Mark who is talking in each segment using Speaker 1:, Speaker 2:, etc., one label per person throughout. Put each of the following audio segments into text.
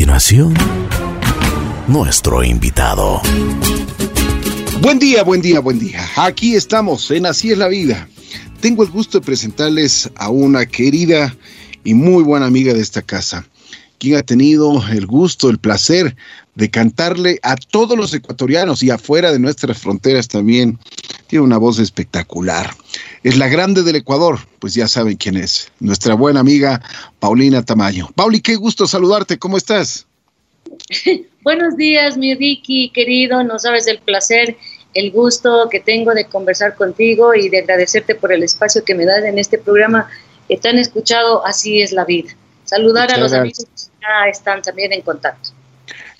Speaker 1: continuación, nuestro invitado.
Speaker 2: Buen día, buen día, buen día. Aquí estamos en Así es la vida. Tengo el gusto de presentarles a una querida y muy buena amiga de esta casa, quien ha tenido el gusto, el placer de cantarle a todos los ecuatorianos y afuera de nuestras fronteras también. Tiene una voz espectacular. Es la grande del Ecuador, pues ya saben quién es, nuestra buena amiga Paulina Tamayo. Pauli, qué gusto saludarte, ¿cómo estás?
Speaker 3: Buenos días, mi Ricky, querido, no sabes el placer, el gusto que tengo de conversar contigo y de agradecerte por el espacio que me das en este programa que tan escuchado, así es la vida. Saludar a los amigos que ya están también en contacto.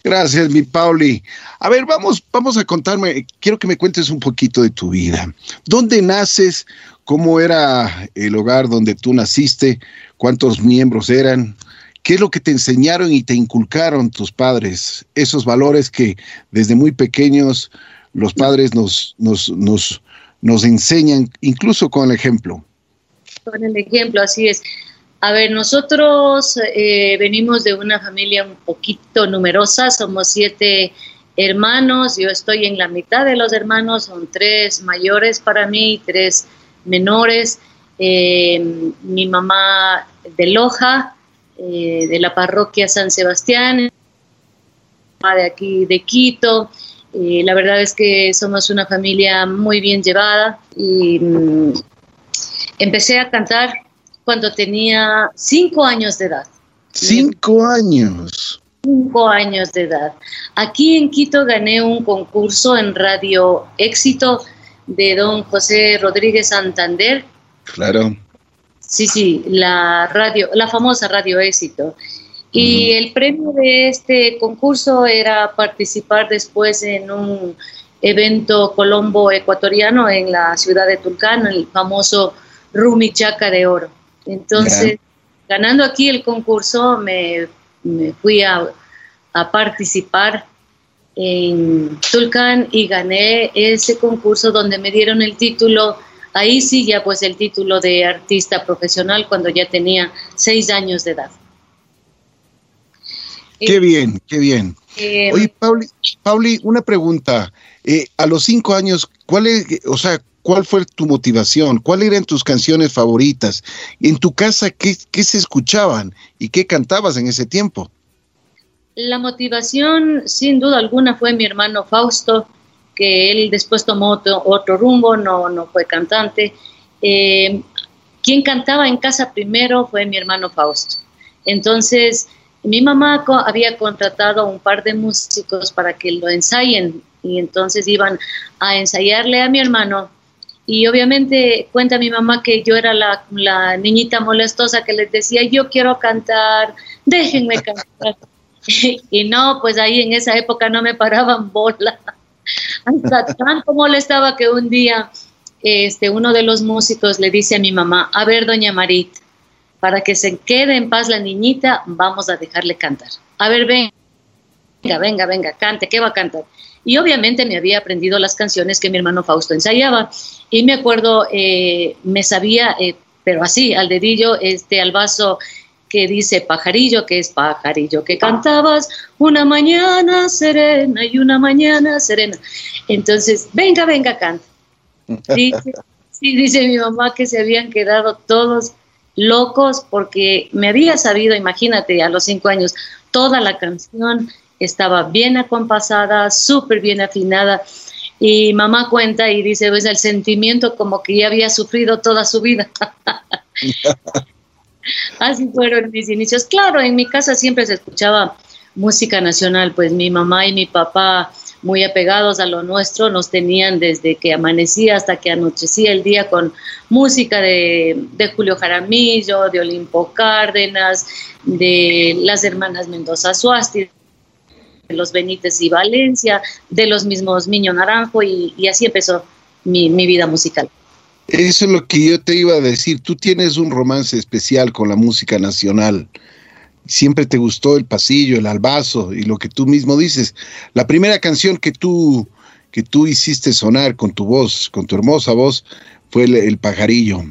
Speaker 2: Gracias, mi Pauli. A ver, vamos, vamos a contarme, quiero que me cuentes un poquito de tu vida. ¿Dónde naces? ¿Cómo era el hogar donde tú naciste? ¿Cuántos miembros eran? ¿Qué es lo que te enseñaron y te inculcaron tus padres? Esos valores que desde muy pequeños los padres nos, nos, nos, nos enseñan, incluso con el ejemplo.
Speaker 3: Con el ejemplo, así es. A ver, nosotros eh, venimos de una familia un poquito numerosa, somos siete hermanos, yo estoy en la mitad de los hermanos, son tres mayores para mí, tres menores. Eh, mi mamá de Loja, eh, de la parroquia San Sebastián, de aquí de Quito. la verdad es que somos una familia muy bien llevada y mm, empecé a cantar cuando tenía cinco años de edad.
Speaker 2: Cinco años.
Speaker 3: Cinco años de edad. Aquí en Quito gané un concurso en Radio Éxito de don José Rodríguez Santander.
Speaker 2: Claro.
Speaker 3: Sí, sí, la radio, la famosa Radio Éxito. Y el premio de este concurso era participar después en un evento colombo ecuatoriano en la ciudad de Tulcán, el famoso Rumichaca de Oro. Entonces, ganando aquí el concurso, me, fui a, participar en Tulcán y gané ese concurso donde me dieron el título, ahí sí ya pues el título de artista profesional cuando ya tenía seis años de edad.
Speaker 2: Qué bien, qué bien. Eh, Oye, Pauli, una pregunta. Eh, a los cinco años, ¿cuál es, o sea, ¿Cuál fue tu motivación? ¿Cuáles eran tus canciones favoritas? En tu casa, ¿qué, se escuchaban y qué cantabas en ese tiempo?
Speaker 3: La motivación, sin duda alguna, fue mi hermano Fausto, que él después tomó otro, rumbo, no, no fue cantante. Eh, quien cantaba en casa primero fue mi hermano Fausto. Entonces, mi mamá había contratado a un par de músicos para que lo ensayen y entonces iban a ensayarle a mi hermano y obviamente cuenta mi mamá que yo era la, niñita molestosa que les decía, yo quiero cantar, déjenme cantar. y no, pues ahí en esa época no me paraban bola. Hasta tanto molestaba que un día este, uno de los músicos le dice a mi mamá, a ver, doña Marit, para que se quede en paz la niñita, vamos a dejarle cantar. A ver, venga, venga, venga, cante, ¿qué va a cantar? Y obviamente me había aprendido las canciones que mi hermano Fausto ensayaba. Y me acuerdo, eh, me sabía, eh, pero así, al dedillo, este, al vaso que dice pajarillo, que es pajarillo, que cantabas una mañana serena y una mañana serena. Entonces, venga, venga, canta. Dice, sí, dice mi mamá que se habían quedado todos locos porque me había sabido, imagínate, a los cinco años, toda la canción estaba bien acompasada, súper bien afinada. Y mamá cuenta y dice, pues el sentimiento como que ya había sufrido toda su vida. Así fueron mis inicios. Claro, en mi casa siempre se escuchaba música nacional, pues mi mamá y mi papá, muy apegados a lo nuestro, nos tenían desde que amanecía hasta que anochecía el día con música de, de Julio Jaramillo, de Olimpo Cárdenas, de las hermanas Mendoza Suasti, los Benítez y Valencia, de los mismos Miño Naranjo y, así empezó mi, vida musical.
Speaker 2: Eso es lo que yo te iba a decir. Tú tienes un romance especial con la música nacional. Siempre te gustó el pasillo, el albazo y lo que tú mismo dices. La primera canción que tú, que tú hiciste sonar con tu voz, con tu hermosa voz, fue el, pajarillo.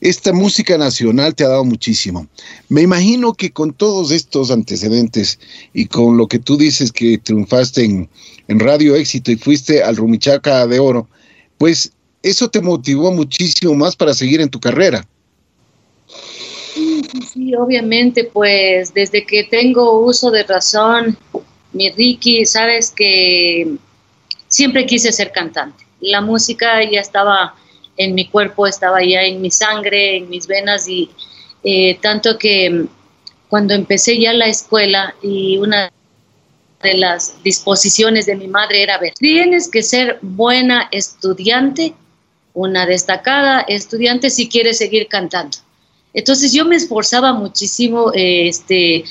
Speaker 2: Esta música nacional te ha dado muchísimo. Me imagino que con todos estos antecedentes y con lo que tú dices que triunfaste en, Radio Éxito y fuiste al Rumichaca de Oro, pues eso te motivó muchísimo más para seguir en tu carrera.
Speaker 3: Sí, sí, obviamente, pues desde que tengo uso de razón, mi Ricky, sabes que siempre quise ser cantante. La música ya estaba en mi cuerpo, estaba ya en mi sangre, en mis venas y eh, tanto que cuando empecé ya la escuela y una de las disposiciones de mi madre era ver, tienes que ser buena estudiante, una destacada estudiante si quieres seguir cantando. Entonces yo me esforzaba muchísimo eh, este,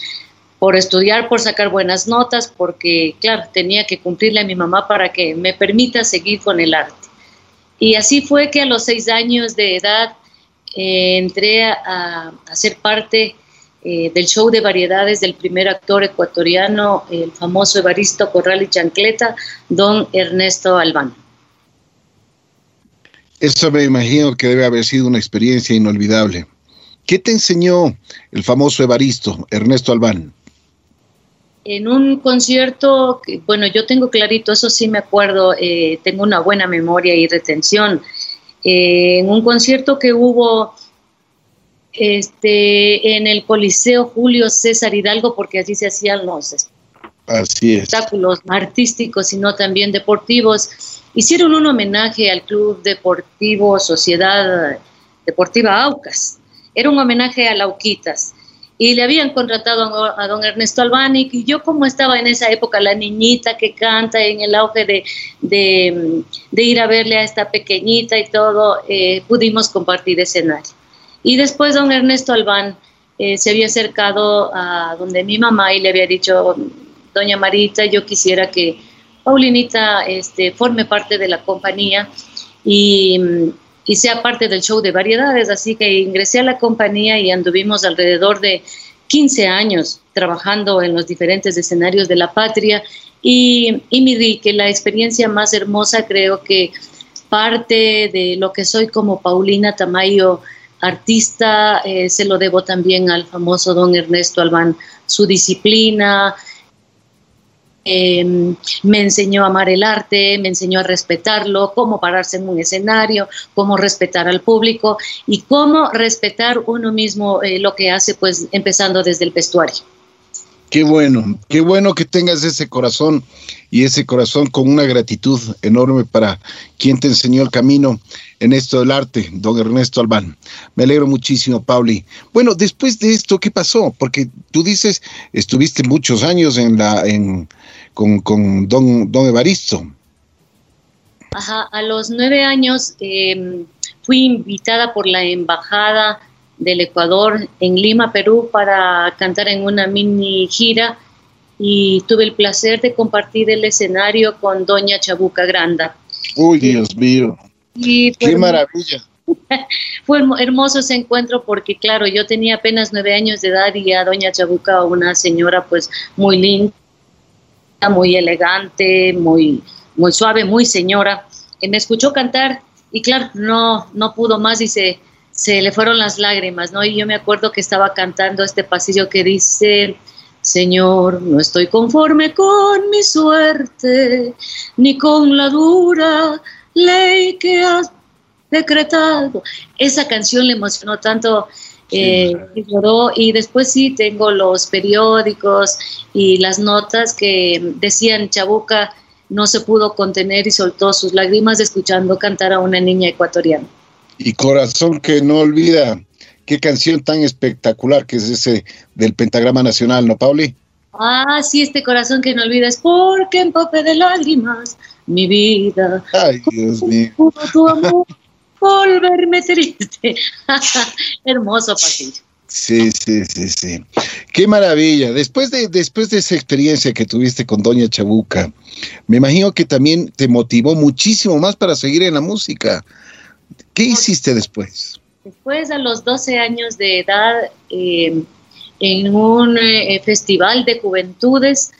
Speaker 3: por estudiar, por sacar buenas notas, porque claro, tenía que cumplirle a mi mamá para que me permita seguir con el arte. Y así fue que a los seis años de edad eh, entré a, ser parte eh, del show de variedades del primer actor ecuatoriano, el famoso Evaristo Corral y Chancleta, don Ernesto Albán.
Speaker 2: Eso me imagino que debe haber sido una experiencia inolvidable. ¿Qué te enseñó el famoso Evaristo, Ernesto Albán?
Speaker 3: En un concierto, bueno, yo tengo clarito, eso sí me acuerdo, eh, tengo una buena memoria y retención. Eh, en un concierto que hubo este, en el Coliseo Julio César Hidalgo, porque así se hacían los espectáculos artísticos, sino también deportivos, hicieron un homenaje al Club Deportivo Sociedad Deportiva Aucas. Era un homenaje a Lauquitas y le habían contratado a, don Ernesto Albani, y yo como estaba en esa época, la niñita que canta en el auge de, de, ir a verle a esta pequeñita y todo, eh, pudimos compartir escenario. Y después don Ernesto Albán eh, se había acercado a donde mi mamá y le había dicho, doña Marita, yo quisiera que Paulinita este, forme parte de la compañía y y sea parte del show de variedades. Así que ingresé a la compañía y anduvimos alrededor de 15 años trabajando en los diferentes escenarios de la patria y, y mi que la experiencia más hermosa creo que parte de lo que soy como Paulina Tamayo, artista, eh, se lo debo también al famoso don Ernesto Albán, su disciplina, Em, me enseñó a amar el arte, me enseñó a respetarlo, cómo pararse en un escenario, cómo respetar al público y cómo respetar uno mismo eh, lo que hace, pues empezando desde el vestuario.
Speaker 2: Qué bueno, qué bueno que tengas ese corazón y ese corazón con una gratitud enorme para quien te enseñó el camino en esto del arte, don Ernesto Albán. Me alegro muchísimo, Pauli. Bueno, después de esto, ¿qué pasó? Porque tú dices, estuviste muchos años en la, con don, don Evaristo.
Speaker 3: Ajá, a los nueve años em, fui invitada por la embajada del Ecuador en Lima, Perú, para cantar en una mini gira y tuve el placer de compartir el escenario con Doña Chabuca Granda.
Speaker 2: Uy, Dios mío. ¡Qué maravilla!
Speaker 3: Fue hermoso ese encuentro porque, claro, yo tenía apenas nueve años de edad y a Doña Chabuca, una señora pues muy linda, muy elegante, muy, muy suave, muy señora, me escuchó cantar y, claro, no, no pudo más y se se le fueron las lágrimas, ¿no? Y yo me acuerdo que estaba cantando este pasillo que dice, Señor, no estoy conforme con mi suerte, ni con la dura ley que has decretado. Esa canción le emocionó tanto, eh, lloró, y después sí tengo los periódicos y las notas que decían Chabuca no se pudo contener y soltó sus lágrimas escuchando cantar a una niña ecuatoriana
Speaker 2: y Corazón que no olvida. Qué canción tan espectacular que es ese del Pentagrama Nacional, ¿no, Pauli?
Speaker 3: Ah, sí, este corazón que no olvida es porque empape de lágrimas mi vida.
Speaker 2: Ay, Dios mío.
Speaker 3: tu amor volverme triste. Hermoso pasillo.
Speaker 2: Sí, sí, sí, sí. Qué maravilla. Después de, después de esa experiencia que tuviste con Doña Chabuca, me imagino que también te motivó muchísimo más para seguir en la música. ¿Qué hiciste después?
Speaker 3: Después, a los 12 años de edad, eh, en un eh, festival de juventudes,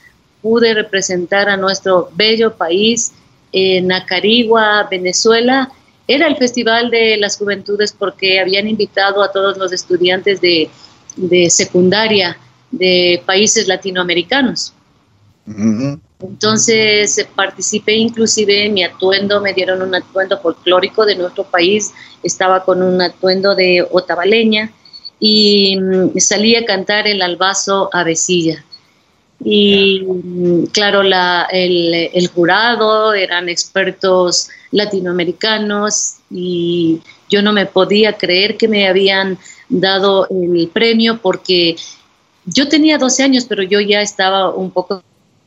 Speaker 3: pude representar a nuestro bello país en Acarigua, Venezuela, era el Festival de las Juventudes porque habían invitado a todos los estudiantes de, secundaria de países latinoamericanos. Entonces participé inclusive en mi atuendo, me dieron un atuendo folclórico de nuestro país, estaba con un atuendo de otavaleña y mm, salí a cantar el albazo a Vecilla. Y mm, claro, la, el, el, jurado eran expertos latinoamericanos y yo no me podía creer que me habían dado el premio porque yo tenía 12 años, pero yo ya estaba un poco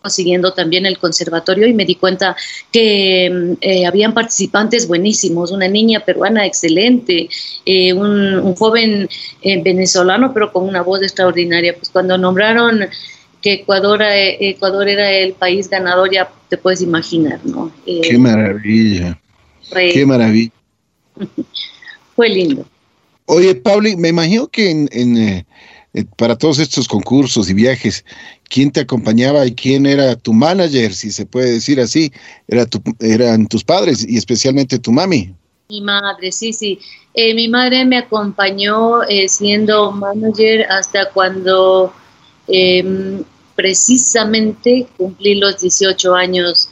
Speaker 3: siguiendo también el conservatorio y me di cuenta que mm, eh, habían participantes buenísimos, una niña peruana excelente, eh, un, joven eh, venezolano pero con una voz extraordinaria. Pues cuando nombraron que Ecuador, Ecuador era el país ganador, ya te puedes imaginar, ¿no?
Speaker 2: Qué maravilla. Qué maravilla.
Speaker 3: Fue lindo.
Speaker 2: Oye, Pauli, me imagino que en eh, para todos estos concursos y viajes, ¿quién te acompañaba y quién era tu manager, si se puede decir así? Era tu, eran tus padres y especialmente tu mami.
Speaker 3: Mi madre, sí, sí. Eh, mi madre me acompañó eh, siendo manager hasta cuando em, precisamente cumplí los 18 años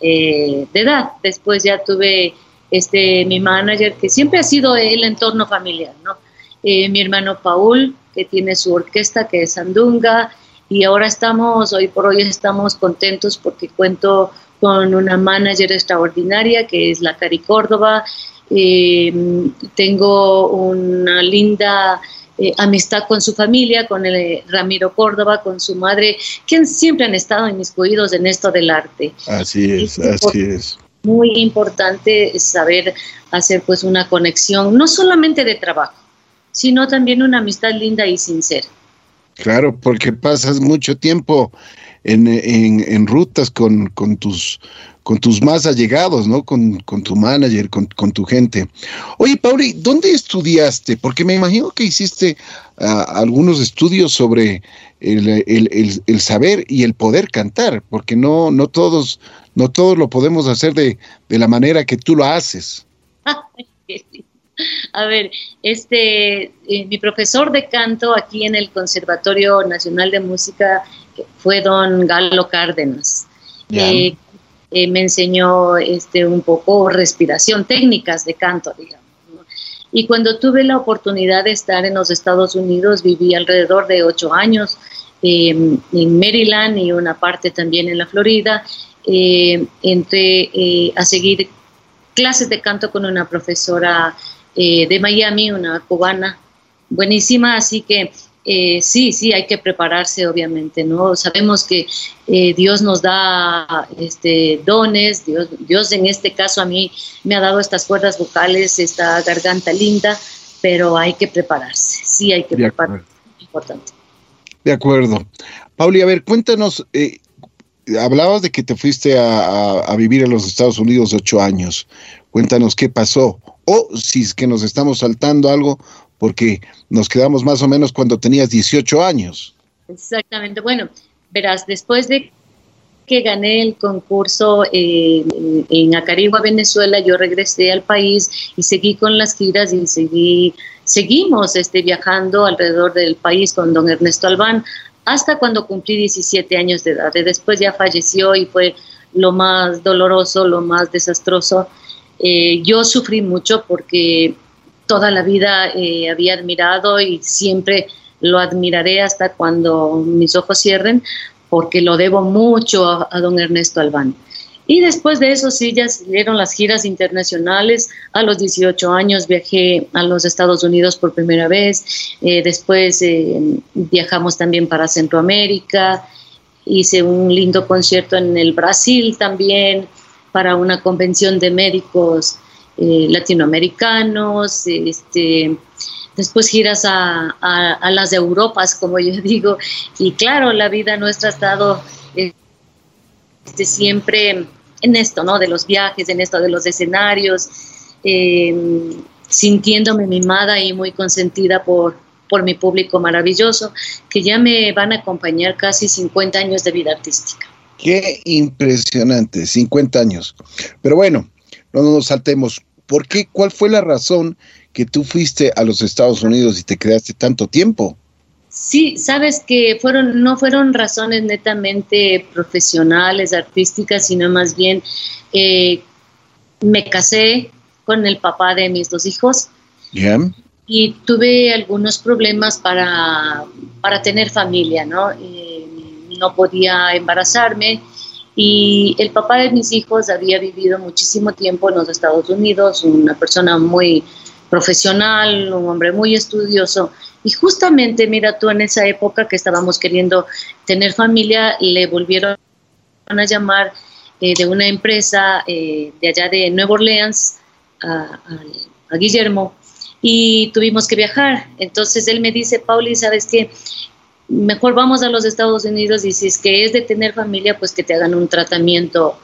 Speaker 3: de edad. Después ya tuve este, mi manager, que siempre ha sido el entorno familiar, ¿no? mi hermano Paul, que tiene su orquesta, que es Sandunga, y ahora estamos, hoy por hoy estamos contentos porque cuento con una manager extraordinaria que es la Cari Córdoba. Eh, tengo una linda eh, amistad con su familia, con el eh, Ramiro Córdoba, con su madre, que siempre han estado inmiscuidos en esto del arte.
Speaker 2: Así es, así es.
Speaker 3: Muy importante saber hacer pues una conexión, no solamente de trabajo, sino también una amistad linda y sincera.
Speaker 2: Claro, porque pasas mucho tiempo en, en, rutas con, con, tus, con tus más allegados, ¿no? Con, con tu manager, con, con, tu gente. Oye, Pauli, ¿dónde estudiaste? Porque me imagino que hiciste ah, algunos estudios sobre el, el, el, saber y el poder cantar, porque no, no, todos, no todos lo podemos hacer de, de la manera que tú lo haces.
Speaker 3: A ver, este, eh, mi profesor de canto aquí en el Conservatorio Nacional de Música fue don Galo Cárdenas. Eh, eh, me enseñó este, un poco respiración, técnicas de canto, digamos. Y cuando tuve la oportunidad de estar en los Estados Unidos, viví alrededor de ocho años em, en Maryland y una parte también en la Florida. entré a seguir clases de canto con una profesora eh, de Miami, una cubana buenísima, así que eh, sí, sí, hay que prepararse, obviamente, ¿no? Sabemos que eh, Dios nos da este, dones, Dios, Dios en este caso a mí me ha dado estas cuerdas vocales, esta garganta linda, pero hay que prepararse, sí, hay que prepararse, importante.
Speaker 2: De acuerdo. Pauli, a ver, cuéntanos, hablabas de que te fuiste a, a, vivir a los Estados Unidos ocho años. Cuéntanos qué pasó o si es que nos estamos saltando algo porque nos quedamos más o menos cuando tenías 18 años.
Speaker 3: Exactamente. Bueno, verás, después de que gané el concurso eh, en Acarigua, Venezuela, yo regresé al país y seguí con las giras y seguí, seguimos este, viajando alrededor del país con don Ernesto Albán hasta cuando cumplí 17 años de edad. Después ya falleció y fue lo más doloroso, lo más desastroso eh, yo sufrí mucho porque toda la vida eh, había admirado y siempre lo admiraré hasta cuando mis ojos cierren, porque lo debo mucho a, don Ernesto Albán. Y después de eso sí, ya salieron las giras internacionales. A los 18 años viajé a los Estados Unidos por primera vez. Eh, después viajamos también para Centroamérica. Hice un lindo concierto en el Brasil también para una convención de médicos eh, latinoamericanos, este, después giras a, las de Europas, como yo digo, y claro, la vida nuestra ha estado este, siempre en esto, ¿no? De los viajes, en esto de los escenarios, em, sintiéndome mimada y muy consentida por, por mi público maravilloso, que ya me van a acompañar casi 50 años de vida artística.
Speaker 2: Qué impresionante, 50 años. Pero bueno, no nos saltemos. ¿Por qué? ¿Cuál fue la razón que tú fuiste a los Estados Unidos y te quedaste tanto tiempo?
Speaker 3: Sí, sabes que fueron, no fueron razones netamente profesionales, artísticas, sino más bien eh, me casé con el papá de mis dos hijos. Y tuve algunos problemas para, para tener familia, ¿no? Eh, no podía embarazarme y el papá de mis hijos había vivido muchísimo tiempo en los Estados Unidos, una persona muy profesional, un hombre muy estudioso. Y justamente, mira tú, en esa época que estábamos queriendo tener familia, le volvieron a llamar eh, de una empresa eh, de allá de Nueva Orleans a, a, Guillermo y tuvimos que viajar. Entonces él me dice, Pauli, ¿sabes qué? Mejor vamos a los Estados Unidos y si es que es de tener familia, pues que te hagan un tratamiento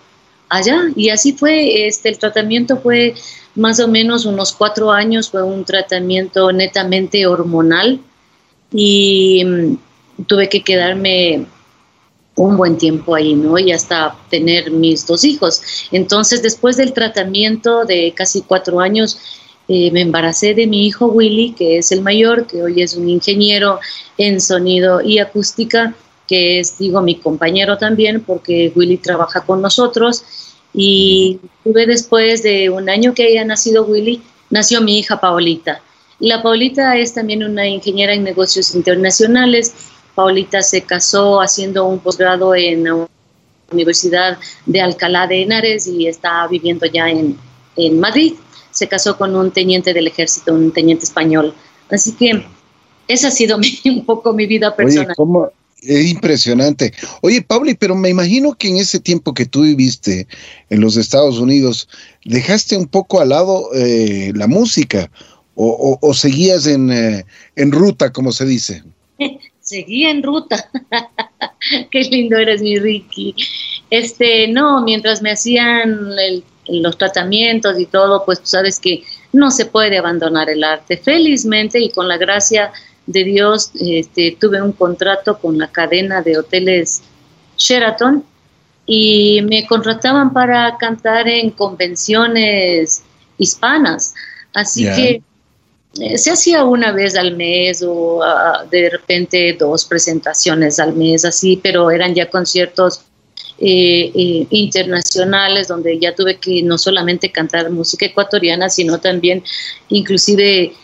Speaker 3: allá. Y así fue, este, el tratamiento fue más o menos unos cuatro años, fue un tratamiento netamente hormonal y mm, tuve que quedarme un buen tiempo ahí, ¿no? Y hasta tener mis dos hijos. Entonces, después del tratamiento de casi cuatro años, eh, me embaracé de mi hijo Willy, que es el mayor, que hoy es un ingeniero en sonido y acústica, que es, digo, mi compañero también, porque Willy trabaja con nosotros. Y tuve después de un año que haya nacido Willy, nació mi hija Paulita. La Paulita es también una ingeniera en negocios internacionales. Paulita se casó haciendo un posgrado en la Universidad de Alcalá de Henares y está viviendo ya en, en Madrid se casó con un teniente del ejército, un teniente español. Así que esa ha sido un poco mi vida personal.
Speaker 2: Oye, Es impresionante. Oye, Pauli, pero me imagino que en ese tiempo que tú viviste en los Estados Unidos, dejaste un poco al lado eh, la música o, seguías en, eh, en ruta, como se dice.
Speaker 3: Seguía en ruta. Qué lindo eres, mi Ricky. Este, no, mientras me hacían el los tratamientos y todo, pues tú sabes que no se puede abandonar el arte. Felizmente y con la gracia de Dios este, tuve un contrato con la cadena de hoteles Sheraton y me contrataban para cantar en convenciones hispanas. Así que eh, se hacía una vez al mes o ah, de repente dos presentaciones al mes, así, pero eran ya conciertos eh, eh, internacionales donde ya tuve que no solamente cantar música ecuatoriana, sino también inclusive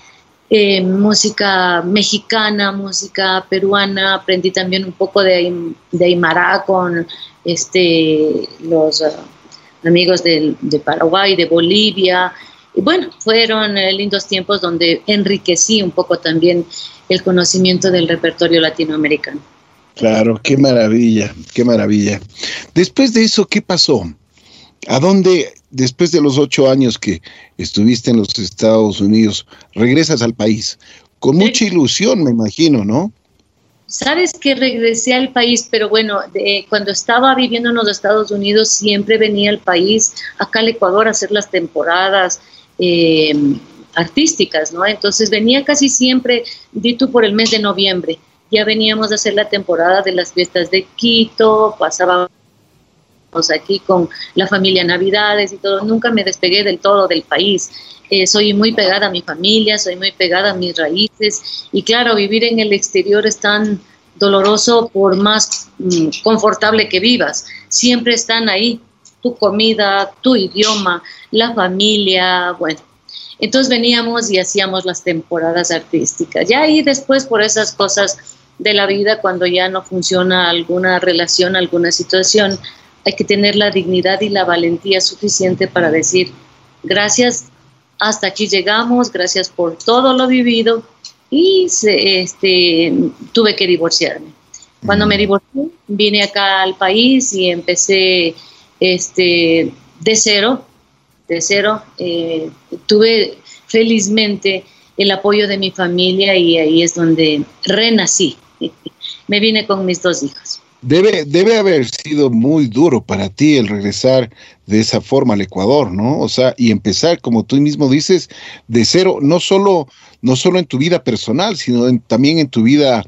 Speaker 3: eh, música mexicana, música peruana, aprendí también un poco de, de Aymara con este, los uh, amigos de, de Paraguay, de Bolivia. Y bueno, fueron lindos tiempos donde enriquecí un poco también el conocimiento del repertorio latinoamericano.
Speaker 2: Claro, qué maravilla, qué maravilla. Después de eso, ¿qué pasó? ¿A dónde, después de los ocho años que estuviste en los Estados Unidos, regresas al país? Con mucha ilusión, me imagino, ¿no?
Speaker 3: Sabes que regresé al país, pero bueno, cuando estaba viviendo en los Estados Unidos siempre venía al país, acá al Ecuador, a hacer las temporadas eh, artísticas, ¿no? Entonces venía casi siempre, di tú, por el mes de noviembre ya veníamos a hacer la temporada de las fiestas de Quito, pasábamos aquí con la familia Navidades y todo, nunca me despegué del todo del país. Eh, soy muy pegada a mi familia, soy muy pegada a mis raíces y claro, vivir en el exterior es tan doloroso por más mm, confortable que vivas. Siempre están ahí tu comida, tu idioma, la familia, bueno. Entonces veníamos y hacíamos las temporadas artísticas. Ya ahí después por esas cosas de la vida cuando ya no funciona alguna relación, alguna situación, hay que tener la dignidad y la valentía suficiente para decir, gracias, hasta aquí llegamos, gracias por todo lo vivido y este, tuve que divorciarme. Cuando me divorcié, vine acá al país y empecé este, de cero, de cero. Eh, tuve felizmente el apoyo de mi familia y ahí es donde renací. me vine con mis dos hijos.
Speaker 2: Debe, debe haber sido muy duro para ti el regresar de esa forma al Ecuador, ¿no? O sea, y empezar, como tú mismo dices, de cero, no solo, no solo en tu vida personal, sino también en tu vida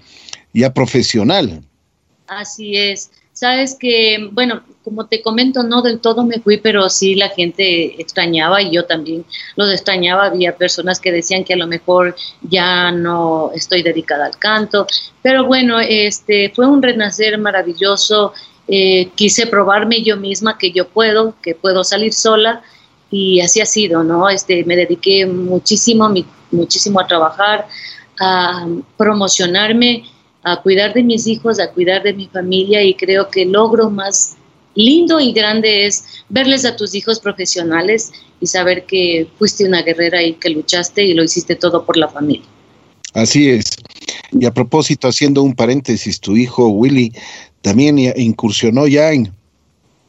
Speaker 2: ya profesional.
Speaker 3: Así es. Sabes que, bueno, como te comento, no del todo me fui, pero sí la gente extrañaba y yo también los extrañaba. Había personas que decían que a lo mejor ya no estoy dedicada al canto, pero bueno, este fue un renacer maravilloso. Eh, quise probarme yo misma que yo puedo, que puedo salir sola y así ha sido, ¿no? Este, me dediqué muchísimo, muchísimo a trabajar, a promocionarme a cuidar de mis hijos, a cuidar de mi familia y creo que logro más lindo y grande es verles a tus hijos profesionales y saber que fuiste una guerrera y que luchaste y lo hiciste todo por la familia.
Speaker 2: Así es. Y a propósito, haciendo un paréntesis, tu hijo Willy también incursionó ya en,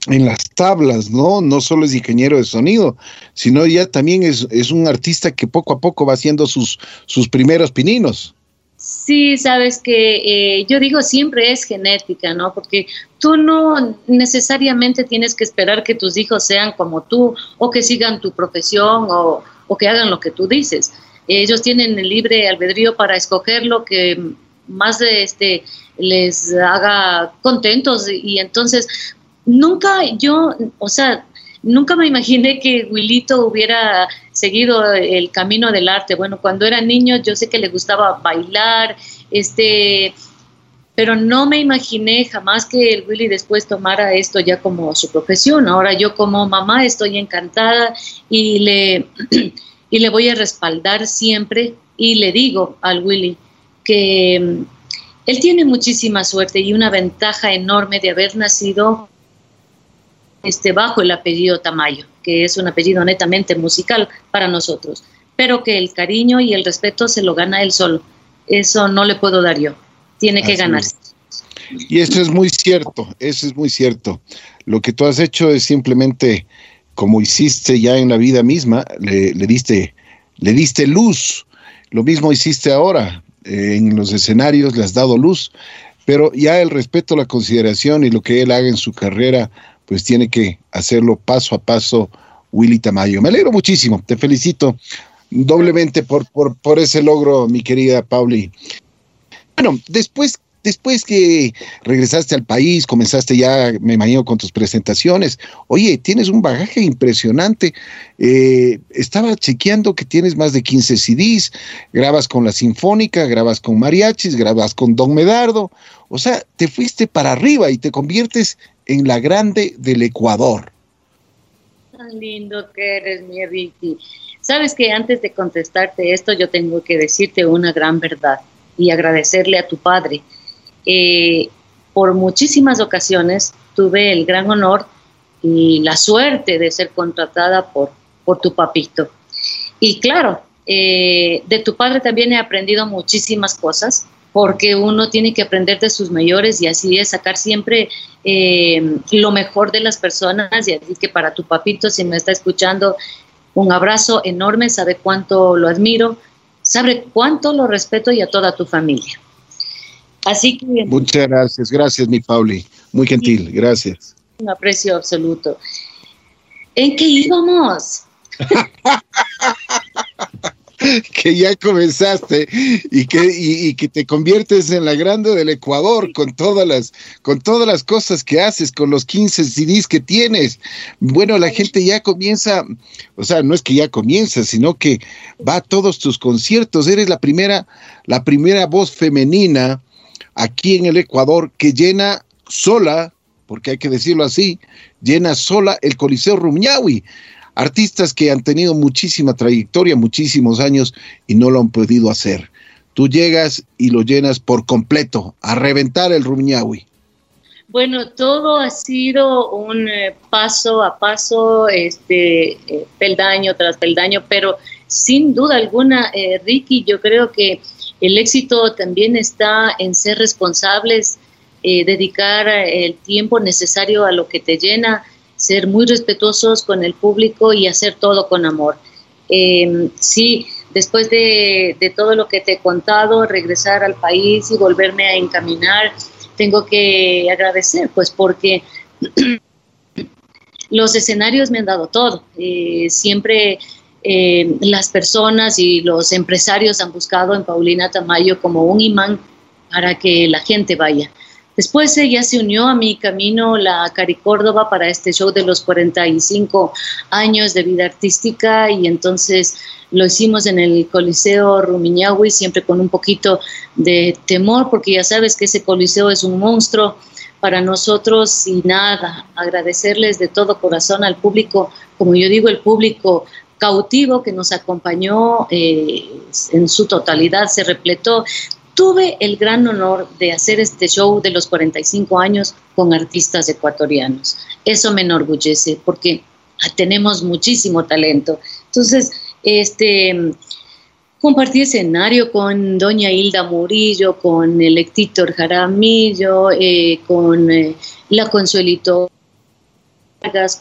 Speaker 2: en las tablas, ¿no? No solo es ingeniero de sonido, sino ya también es, es un artista que poco a poco va haciendo sus, sus primeros pininos.
Speaker 3: Sí, sabes que eh, yo digo siempre es genética, ¿no? Porque tú no necesariamente tienes que esperar que tus hijos sean como tú o que sigan tu profesión o, que hagan lo que tú dices. Ellos tienen el libre albedrío para escoger lo que más este, les haga contentos y entonces nunca yo, o sea, nunca me imaginé que Wilito hubiera seguido el camino del arte. Bueno, cuando era niño yo sé que le gustaba bailar, este, pero no me imaginé jamás que el Willy después tomara esto ya como su profesión. Ahora yo como mamá estoy encantada y le, y le voy a respaldar siempre y le digo al Willy que mm, él tiene muchísima suerte y una ventaja enorme de haber nacido este, bajo el apellido Tamayo, que es un apellido netamente musical para nosotros, pero que el cariño y el respeto se lo gana él solo. Eso no le puedo dar yo, tiene que ganarse.
Speaker 2: Y eso es muy cierto, eso es muy cierto. Lo que tú has hecho es simplemente, como hiciste ya en la vida misma, le, diste, le diste luz. Lo mismo hiciste ahora. en los escenarios le has dado luz, pero ya el respeto, la consideración y lo que él haga en su carrera pues tiene que hacerlo paso a paso Willy Tamayo. Me alegro muchísimo, te felicito doblemente por, por, ese logro, mi querida Pauli. Bueno, después, después que regresaste al país, comenzaste ya, me imagino, con tus presentaciones. Oye, tienes un bagaje impresionante. Eh, estaba chequeando que tienes más de 15 CDs, grabas con la Sinfónica, grabas con mariachis, grabas con Don Medardo. O sea, te fuiste para arriba y te conviertes en la grande del Ecuador.
Speaker 3: Tan lindo que eres, mi Ricky. Sabes que antes de contestarte esto, yo tengo que decirte una gran verdad y agradecerle a tu padre. Eh, por muchísimas ocasiones tuve el gran honor y la suerte de ser contratada por, por tu papito. Y claro, eh, de tu padre también he aprendido muchísimas cosas porque uno tiene que aprender de sus mayores y así es sacar siempre eh, lo mejor de las personas y así que para tu papito, si me está escuchando, un abrazo enorme, sabe cuánto lo admiro, sabe cuánto lo respeto y a toda tu familia. Así que...
Speaker 2: Muchas gracias, gracias mi Pauli, muy gentil, gracias.
Speaker 3: Un aprecio absoluto. ¿En qué íbamos?
Speaker 2: que ya comenzaste y que, que te conviertes en la grande del Ecuador con todas las, con todas las cosas que haces, con los 15 CDs que tienes. Bueno, la gente ya comienza, o sea, no es que ya comienza, sino que va a todos tus conciertos. Eres la primera, la primera voz femenina aquí en el Ecuador que llena sola, porque hay que decirlo así, llena sola el Coliseo Rumiñahui artistas que han tenido muchísima trayectoria, muchísimos años y no lo han podido hacer. Tú llegas y lo llenas por completo, a reventar el Rumiñahui.
Speaker 3: Bueno, todo ha sido un eh, paso a paso, este eh, peldaño tras peldaño, pero sin duda alguna, eh, Ricky, yo creo que el éxito también está en ser responsables, dedicar el tiempo necesario a lo que te llena, ser muy respetuosos con el público y hacer todo con amor. Em, sí, después de, todo lo que te he contado, regresar al país y volverme a encaminar, tengo que agradecer, pues porque los escenarios me han dado todo. Eh, siempre em, las personas y los empresarios han buscado en Paulina Tamayo como un imán para que la gente vaya Después ella se unió a mi camino, la Cari Córdoba, para este show de los 45 años de vida artística y entonces lo hicimos en el Coliseo Rumiñahui, siempre con un poquito de temor, porque ya sabes que ese Coliseo es un monstruo para nosotros y nada, agradecerles de todo corazón al público, como yo digo, el público cautivo que nos acompañó eh, en su totalidad, se repletó. Tuve el gran honor de hacer este show de los 45 años con artistas ecuatorianos. Eso me enorgullece porque tenemos muchísimo talento. Entonces, este, compartí escenario con doña Hilda Murillo, con el Héctor Jaramillo, eh, con eh, la Consuelito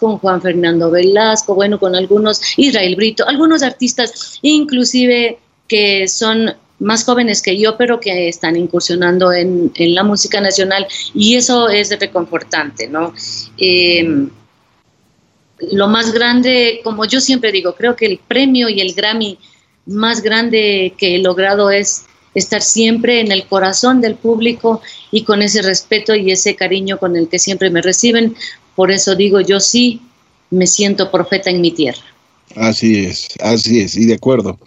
Speaker 3: con Juan Fernando Velasco, bueno, con algunos, Israel Brito, algunos artistas, inclusive que son más jóvenes que yo, pero que están incursionando en, la música nacional y eso es reconfortante, ¿no? Em, lo más grande, como yo siempre digo, creo que el premio y el Grammy más grande que he logrado es estar siempre en el corazón del público y con ese respeto y ese cariño con el que siempre me reciben. Por eso digo, yo sí me siento profeta en mi tierra.
Speaker 2: Así es, así es, y de acuerdo.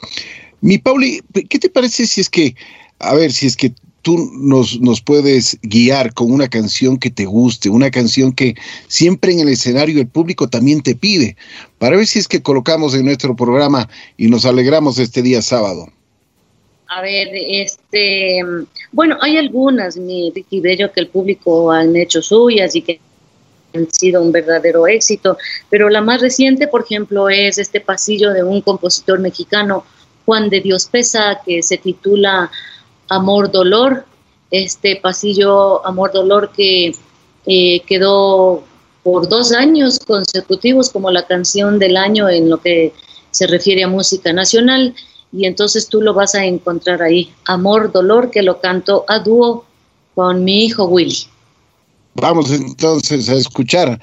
Speaker 2: Mi Pauli, ¿qué te parece si es que, a ver, si es que tú nos, nos puedes guiar con una canción que te guste, una canción que siempre en el escenario el público también te pide, para ver si es que colocamos en nuestro programa y nos alegramos este día sábado.
Speaker 3: A ver, este, bueno, hay algunas, mi Ricky Bello, que el público han hecho suyas y que han sido un verdadero éxito, pero la más reciente, por ejemplo, es este pasillo de un compositor mexicano, Juan de Dios Pesa, que se titula Amor Dolor, este pasillo Amor Dolor que eh, quedó por dos años consecutivos como la canción del año en lo que se refiere a música nacional y entonces tú lo vas a encontrar ahí, Amor Dolor, que lo canto a dúo con mi hijo Willy.
Speaker 2: Vamos entonces a escuchar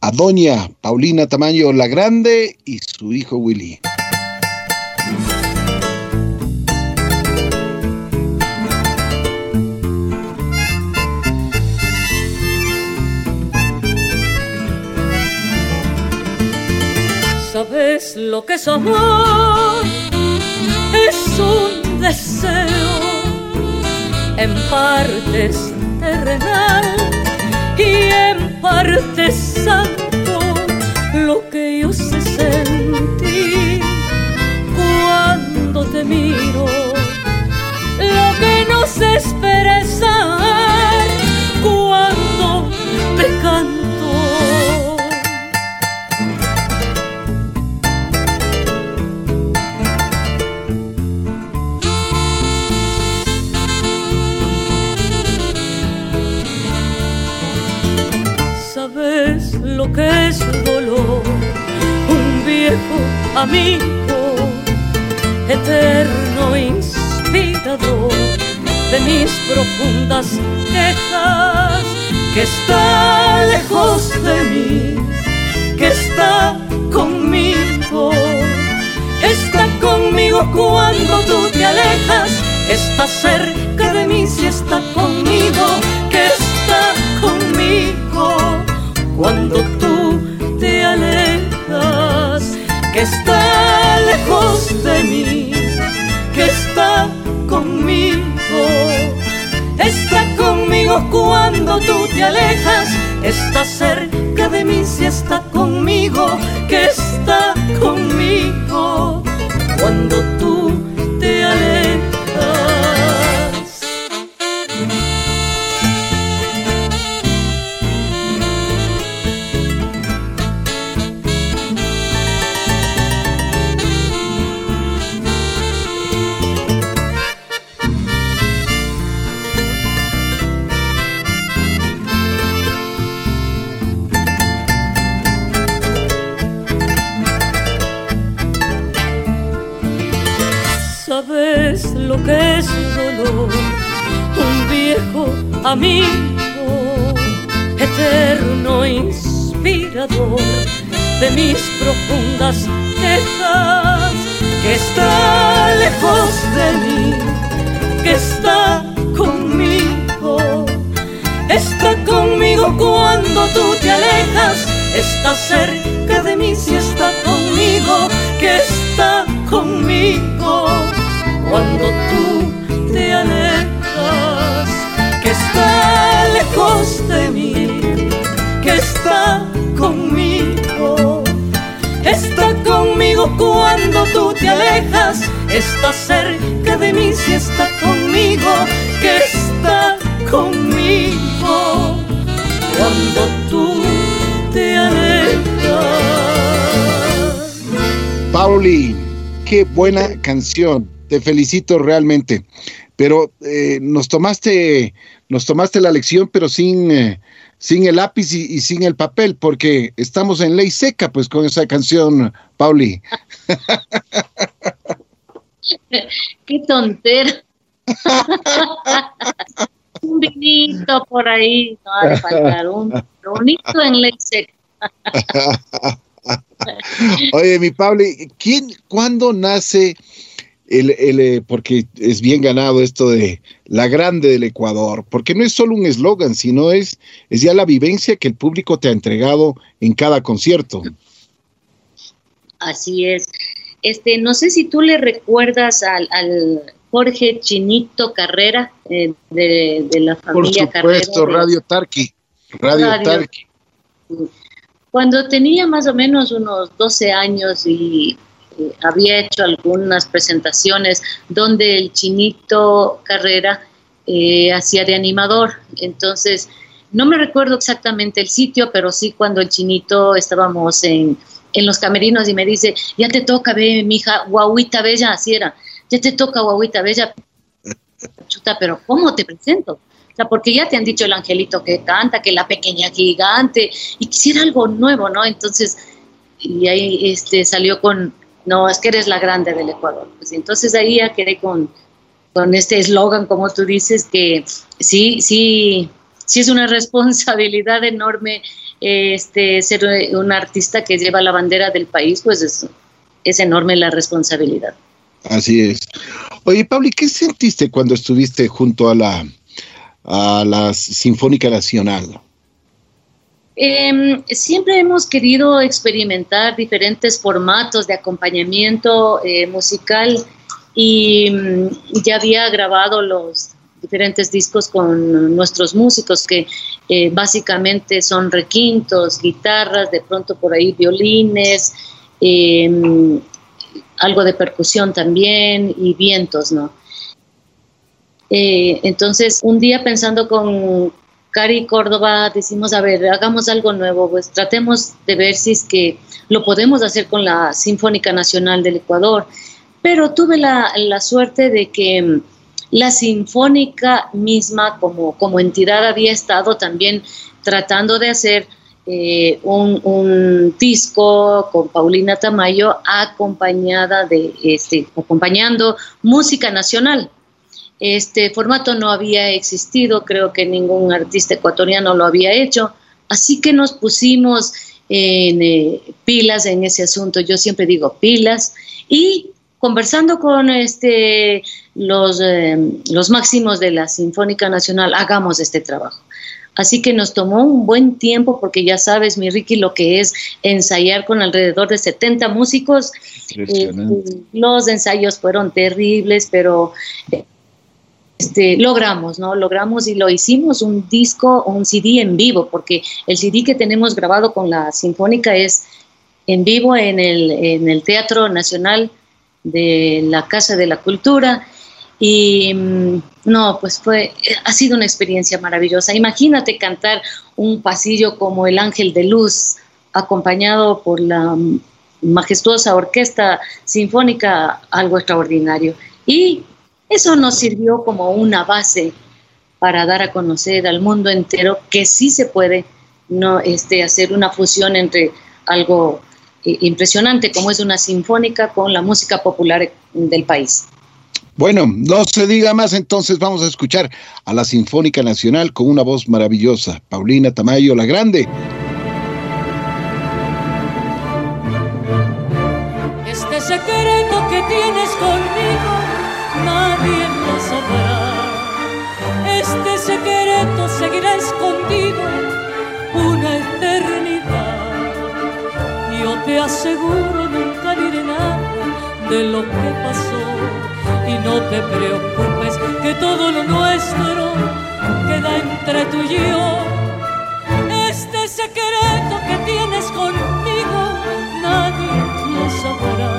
Speaker 2: a doña Paulina Tamayo la Grande y su hijo Willy.
Speaker 4: ¿Sabes lo que es amor? Es un deseo en partes terrenal y en parte santo lo que yo sé sentir cuando te miro. Lo que no se lo que es dolor, un viejo amigo, eterno inspirador de mis profundas quejas, que está lejos de mí, que está conmigo, está conmigo cuando tú te alejas, está cerca de mí si está conmigo, que está conmigo cuando tú te alejas, que está lejos de mí, que está conmigo, está conmigo cuando tú te alejas, está cerca de mí si está conmigo, que está conmigo. Cuando tú amigo, eterno inspirador de mis profundas quejas, que está lejos de mí, que está conmigo, está tú te alejas, está cerca de mí si está conmigo, que está conmigo. Cuando tú está conmigo. Está conmigo cuando tú te alejas, está cerca de mí si está conmigo, que está conmigo cuando tú te alejas.
Speaker 2: Pauli, qué buena canción. Te felicito realmente. Pero eh, nos tomaste, nos tomaste la lección, pero sin, eh, sin el lápiz y, y, sin el papel, porque estamos en ley seca, pues, con esa canción, Pauli.
Speaker 3: qué tontera. un vinito por ahí, no ha de faltar un bonito en ley seca.
Speaker 2: Oye, mi Pablo, ¿quién, cuándo nace el, el, eh, porque es bien ganado esto de la grande del Ecuador? Porque no es solo un eslogan, sino es, es ya la vivencia que el público te ha entregado en cada concierto.
Speaker 3: Así es. Este, no sé si tú le recuerdas al, al Jorge Chinito Carrera eh, de, de, la familia
Speaker 2: Por supuesto,
Speaker 3: Carrera.
Speaker 2: Radio Tarqui. Radio, Radio Tarqui.
Speaker 3: Cuando tenía más o menos unos 12 años y había hecho algunas presentaciones donde el Chinito Carrera eh, hacía de animador. Entonces, no me recuerdo exactamente el sitio, pero sí cuando el Chinito estábamos en, en los camerinos y me dice, ya te toca, ve, mi hija, guauita bella, así era, ya te toca, guauita bella. Chuta, pero ¿cómo te presento? Porque ya te han dicho el angelito que canta, que la pequeña gigante, y quisiera algo nuevo, ¿no? Entonces, y ahí este, salió con, no, es que eres la grande del Ecuador. Pues entonces ahí ya quedé con, con este eslogan, como tú dices, que sí, sí, sí es una responsabilidad enorme este, ser un artista que lleva la bandera del país, pues es, es enorme la responsabilidad.
Speaker 2: Así es. Oye, Pablo, ¿qué sentiste cuando estuviste junto a la, a la Sinfónica Nacional?
Speaker 3: Eh, siempre hemos querido experimentar diferentes formatos de acompañamiento eh, musical y um, ya había grabado los diferentes discos con nuestros músicos que eh, básicamente son requintos, guitarras, de pronto por ahí violines, eh, algo de percusión también y vientos, ¿no? Eh, entonces, un día pensando con Cari Córdoba, decimos, a ver, hagamos algo nuevo, pues tratemos de ver si es que lo podemos hacer con la Sinfónica Nacional del Ecuador. Pero tuve la, la suerte de que la Sinfónica misma como, como entidad había estado también tratando de hacer eh, un, un, disco con Paulina Tamayo acompañada de este, acompañando música nacional. Este formato no había existido, creo que ningún artista ecuatoriano lo había hecho, así que nos pusimos en eh, pilas en ese asunto, yo siempre digo pilas, y conversando con este, los, eh, los máximos de la Sinfónica Nacional, hagamos este trabajo. Así que nos tomó un buen tiempo porque ya sabes, mi Ricky, lo que es ensayar con alrededor de 70 músicos. Eh, los ensayos fueron terribles, pero este, logramos, ¿no? Logramos y lo hicimos un disco, un CD en vivo, porque el CD que tenemos grabado con la Sinfónica es en vivo en el, en el Teatro Nacional de la Casa de la Cultura y no, pues fue, ha sido una experiencia maravillosa. Imagínate cantar un pasillo como el Ángel de Luz, acompañado por la majestuosa orquesta sinfónica, algo extraordinario. Y eso nos sirvió como una base para dar a conocer al mundo entero que sí se puede no, este, hacer una fusión entre algo eh, impresionante como es una sinfónica con la música popular del país.
Speaker 2: Bueno, no se diga más, entonces vamos a escuchar a la Sinfónica Nacional con una voz maravillosa, Paulina Tamayo la Grande.
Speaker 4: Este secreto que tienes conmigo, nadie lo sabrá. Este secreto seguirá escondido una eternidad. Yo te aseguro nunca diré nada de lo que pasó y no te preocupes que todo lo nuestro queda entre tú y yo. Este secreto que tienes conmigo nadie lo sabrá.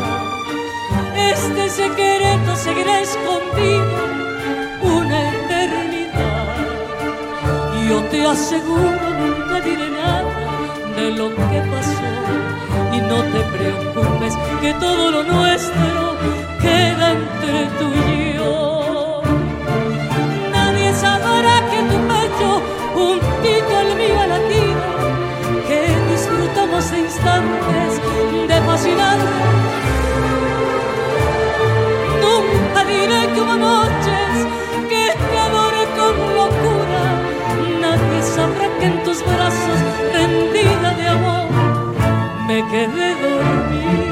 Speaker 4: Este secreto seguirá escondido una eternidad. Yo te aseguro nunca diré nada de lo que pasó y no te preocupes que todo lo nuestro queda entre tú y yo. Nadie sabrá que tu pecho juntito al mío latido, que disfrutamos de instantes de fascinante. Que hubo noches que te adoré con locura. Nadie sabrá que en tus brazos, rendida de amor, me quedé dormida.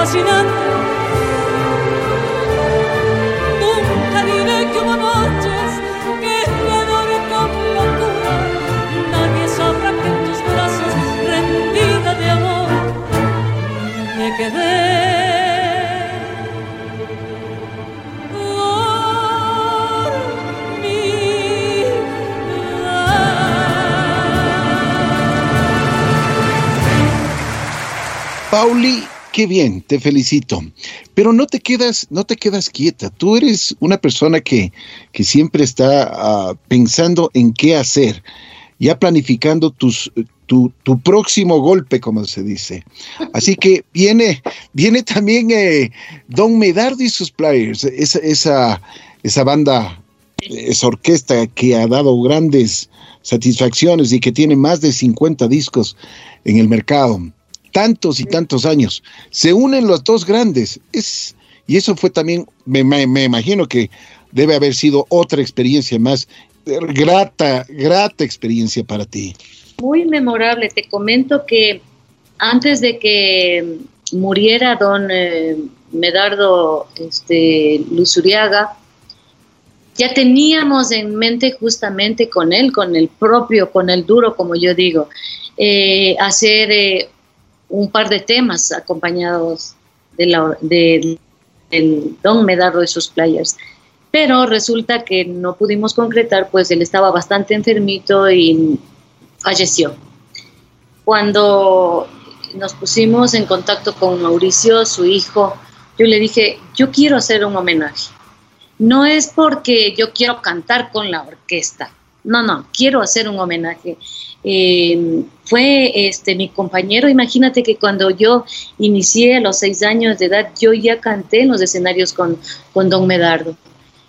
Speaker 4: Nunca diré que hubo noches que te adoré con locura. Nadie sabrá que en tus brazos, rendida de amor, me quedé.
Speaker 2: Pauli, qué bien, te felicito. Pero no te quedas, no te quedas quieta. Tú eres una persona que, que siempre está ah, pensando en qué hacer, ya planificando tus, tu, tu próximo golpe, como se dice. Así que viene, viene también eh, Don Medardo y sus players, esa, esa, esa banda, esa orquesta que ha dado grandes satisfacciones y que tiene más de 50 discos en el mercado tantos y tantos años. Se unen los dos grandes. Es, y eso fue también, me, me, imagino que debe haber sido otra experiencia más grata, grata experiencia para ti.
Speaker 3: Muy memorable. Te comento que antes de que muriera don eh, Medardo este, Luzuriaga, ya teníamos en mente justamente con él, con el propio, con el duro, como yo digo, eh, hacer eh, un par de temas acompañados del Don Medardo y sus players. Pero resulta que no pudimos concretar, pues él estaba bastante enfermito y falleció. Cuando nos pusimos en contacto con Mauricio, su hijo, yo le dije, yo quiero hacer un homenaje. No es porque yo quiero cantar con la orquesta, no, no, quiero hacer un homenaje. Eh, fue este mi compañero, imagínate que cuando yo inicié a los seis años de edad, yo ya canté en los escenarios con, con Don Medardo.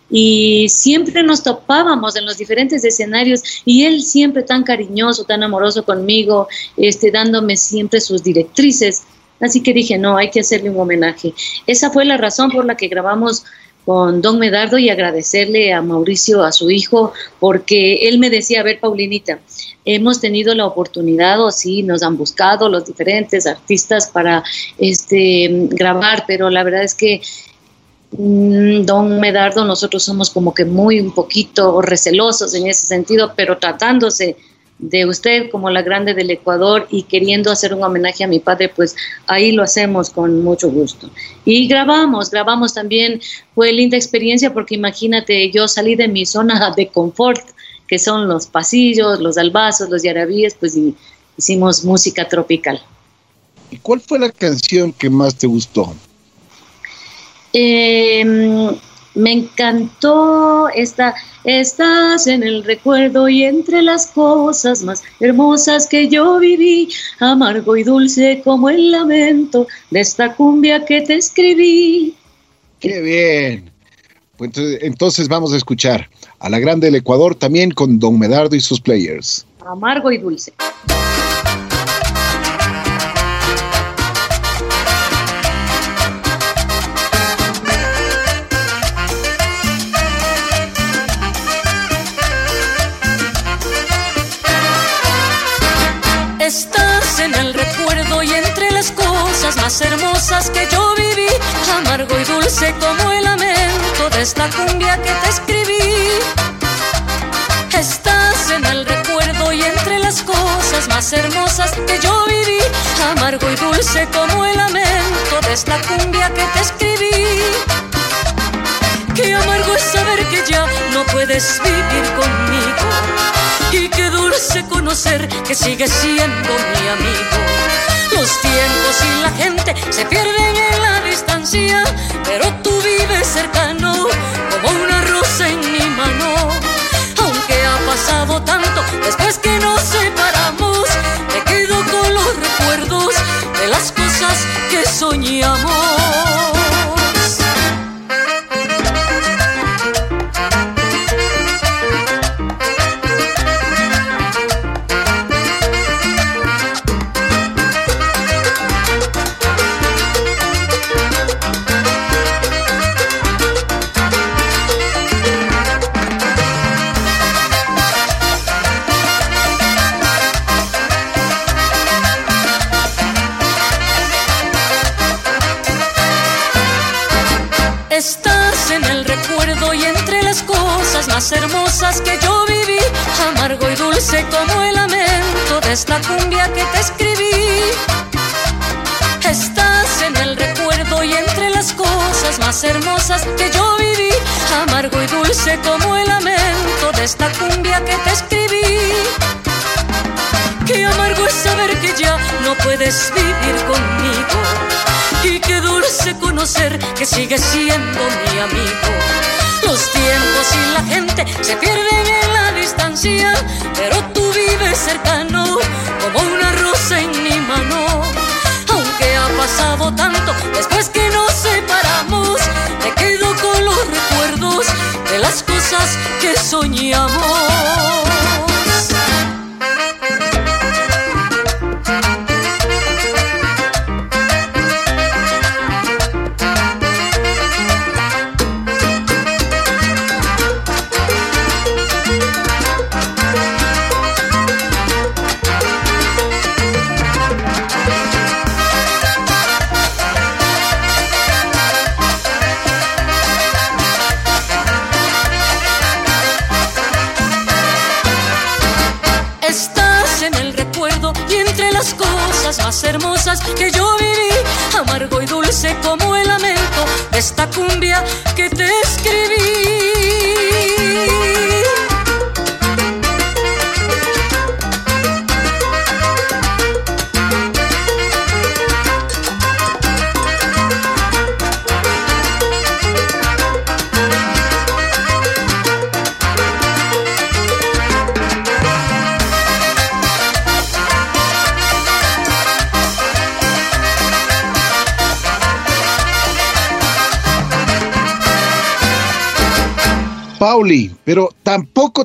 Speaker 3: Y siempre nos topábamos en los diferentes escenarios y él siempre tan cariñoso, tan amoroso conmigo, este, dándome siempre sus directrices. Así que dije, no, hay que hacerle un homenaje. Esa fue la razón por la que grabamos con Don Medardo y agradecerle a Mauricio, a su hijo, porque él me decía, a ver, Paulinita, hemos tenido la oportunidad, o sí, nos han buscado los diferentes artistas para este, grabar, pero la verdad es que mmm, Don Medardo, nosotros somos como que muy un poquito recelosos en ese sentido, pero tratándose de usted como la grande del Ecuador y queriendo hacer un homenaje a mi padre, pues ahí lo hacemos con mucho gusto. Y grabamos, grabamos también, fue linda experiencia porque imagínate, yo salí de mi zona de confort, que son los pasillos, los albazos, los yarabíes, pues y hicimos música tropical.
Speaker 2: ¿Y cuál fue la canción que más te gustó?
Speaker 3: Eh, me encantó esta, estás en el recuerdo y entre las cosas más hermosas que yo viví, amargo y dulce como el lamento de esta cumbia que te escribí.
Speaker 2: Qué bien. Pues entonces, entonces vamos a escuchar a la grande del Ecuador también con Don Medardo y sus players.
Speaker 3: Amargo y dulce.
Speaker 4: Más hermosas que yo viví, amargo y dulce como el lamento de esta cumbia que te escribí. Estás en el recuerdo y entre las cosas más hermosas que yo viví, amargo y dulce como el lamento de esta cumbia que te escribí. Qué amargo es saber que ya no puedes vivir conmigo y qué dulce conocer que sigues siendo mi amigo. Los tiempos y la gente se pierden en la distancia, pero tú vives cercano como una rosa en mi mano. Aunque ha pasado tanto dulce como el lamento de esta cumbia que te escribí. Qué amargo es saber que ya no puedes vivir conmigo. Y qué dulce conocer que sigues siendo mi amigo. Los tiempos y la gente se pierden en la distancia, pero tú vives cercano que soñamos.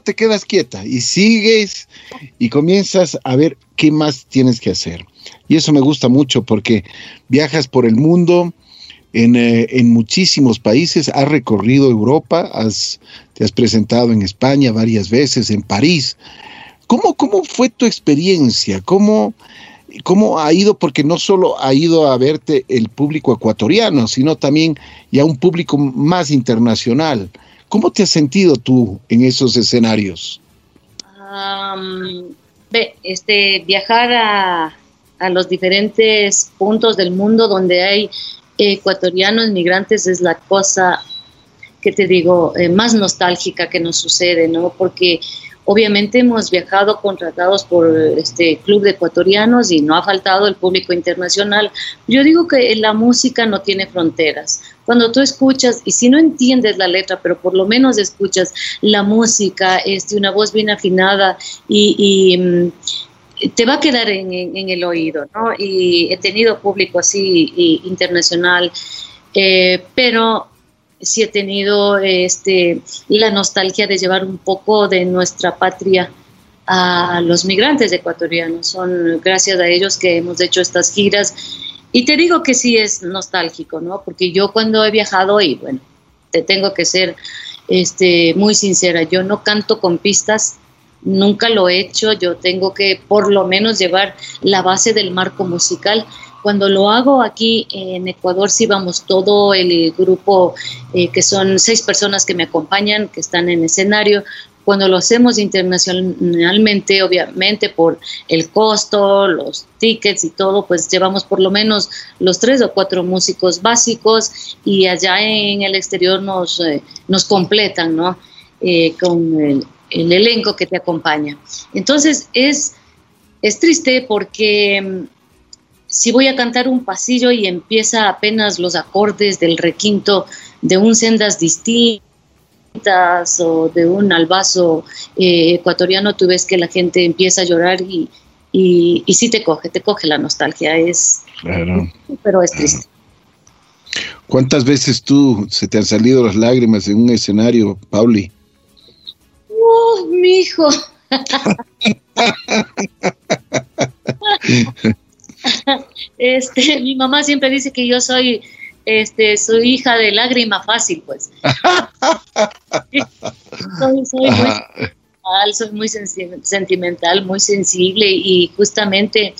Speaker 5: Te
Speaker 2: quedas quieta y sigues y comienzas a ver qué más tienes que hacer. Y eso me gusta mucho porque viajas por el mundo, en, eh, muchísimos países, has recorrido Europa, te has presentado en España varias veces, en París. ¿Cómo, cómo fue tu experiencia? ¿Cómo, ¿Cómo ha ido? Porque no solo ha ido a verte el público ecuatoriano, sino también ya un público más internacional. ¿Cómo te has sentido tú en esos escenarios?
Speaker 3: este, viajar a, a, los diferentes puntos del mundo donde hay ecuatorianos migrantes es la cosa que te digo eh, más nostálgica que nos sucede, ¿no? Porque Obviamente hemos viajado contratados por este club de ecuatorianos y no ha faltado el público internacional. Yo digo que la música no tiene fronteras. Cuando tú escuchas, y si no entiendes la letra, pero por lo menos escuchas la música, este, una voz bien afinada y, mm, te va a quedar en, el oído, ¿no? Y he tenido público así internacional, eh, pero sí he tenido este, la nostalgia de llevar un poco de nuestra patria a los migrantes ecuatorianos. Son gracias a ellos que hemos hecho estas giras. Y te digo que sí es nostálgico, ¿no? Porque yo cuando he viajado, y bueno, te tengo que ser este, muy sincera, yo no canto con pistas, nunca lo he hecho, yo tengo que por lo menos llevar la base del marco musical. Cuando lo hago aquí en Ecuador, sí vamos todo el grupo, eh, que son seis personas que me acompañan, que están en escenario, cuando lo hacemos internacionalmente, obviamente por el costo, los tickets y todo, pues llevamos por lo menos los tres o cuatro músicos básicos y allá en el exterior nos, eh, nos completan, ¿no? Eh, con el, elenco que te acompaña. Entonces es, es triste porque mm, si voy a cantar un pasillo y empieza apenas los acordes del requinto de un sendas distinto, o de un albazo eh, ecuatoriano, tú ves que la gente empieza a llorar y, y, sí te coge, te coge la nostalgia. Es, claro. Pero es triste.
Speaker 2: ¿Cuántas veces tú se te han salido las lágrimas en un escenario, Pauli?
Speaker 3: ¡Oh, mi hijo! este, mi mamá siempre dice que yo soy este, soy hija de lágrima fácil, pues. soy, muy, sentimental, muy sensible y justamente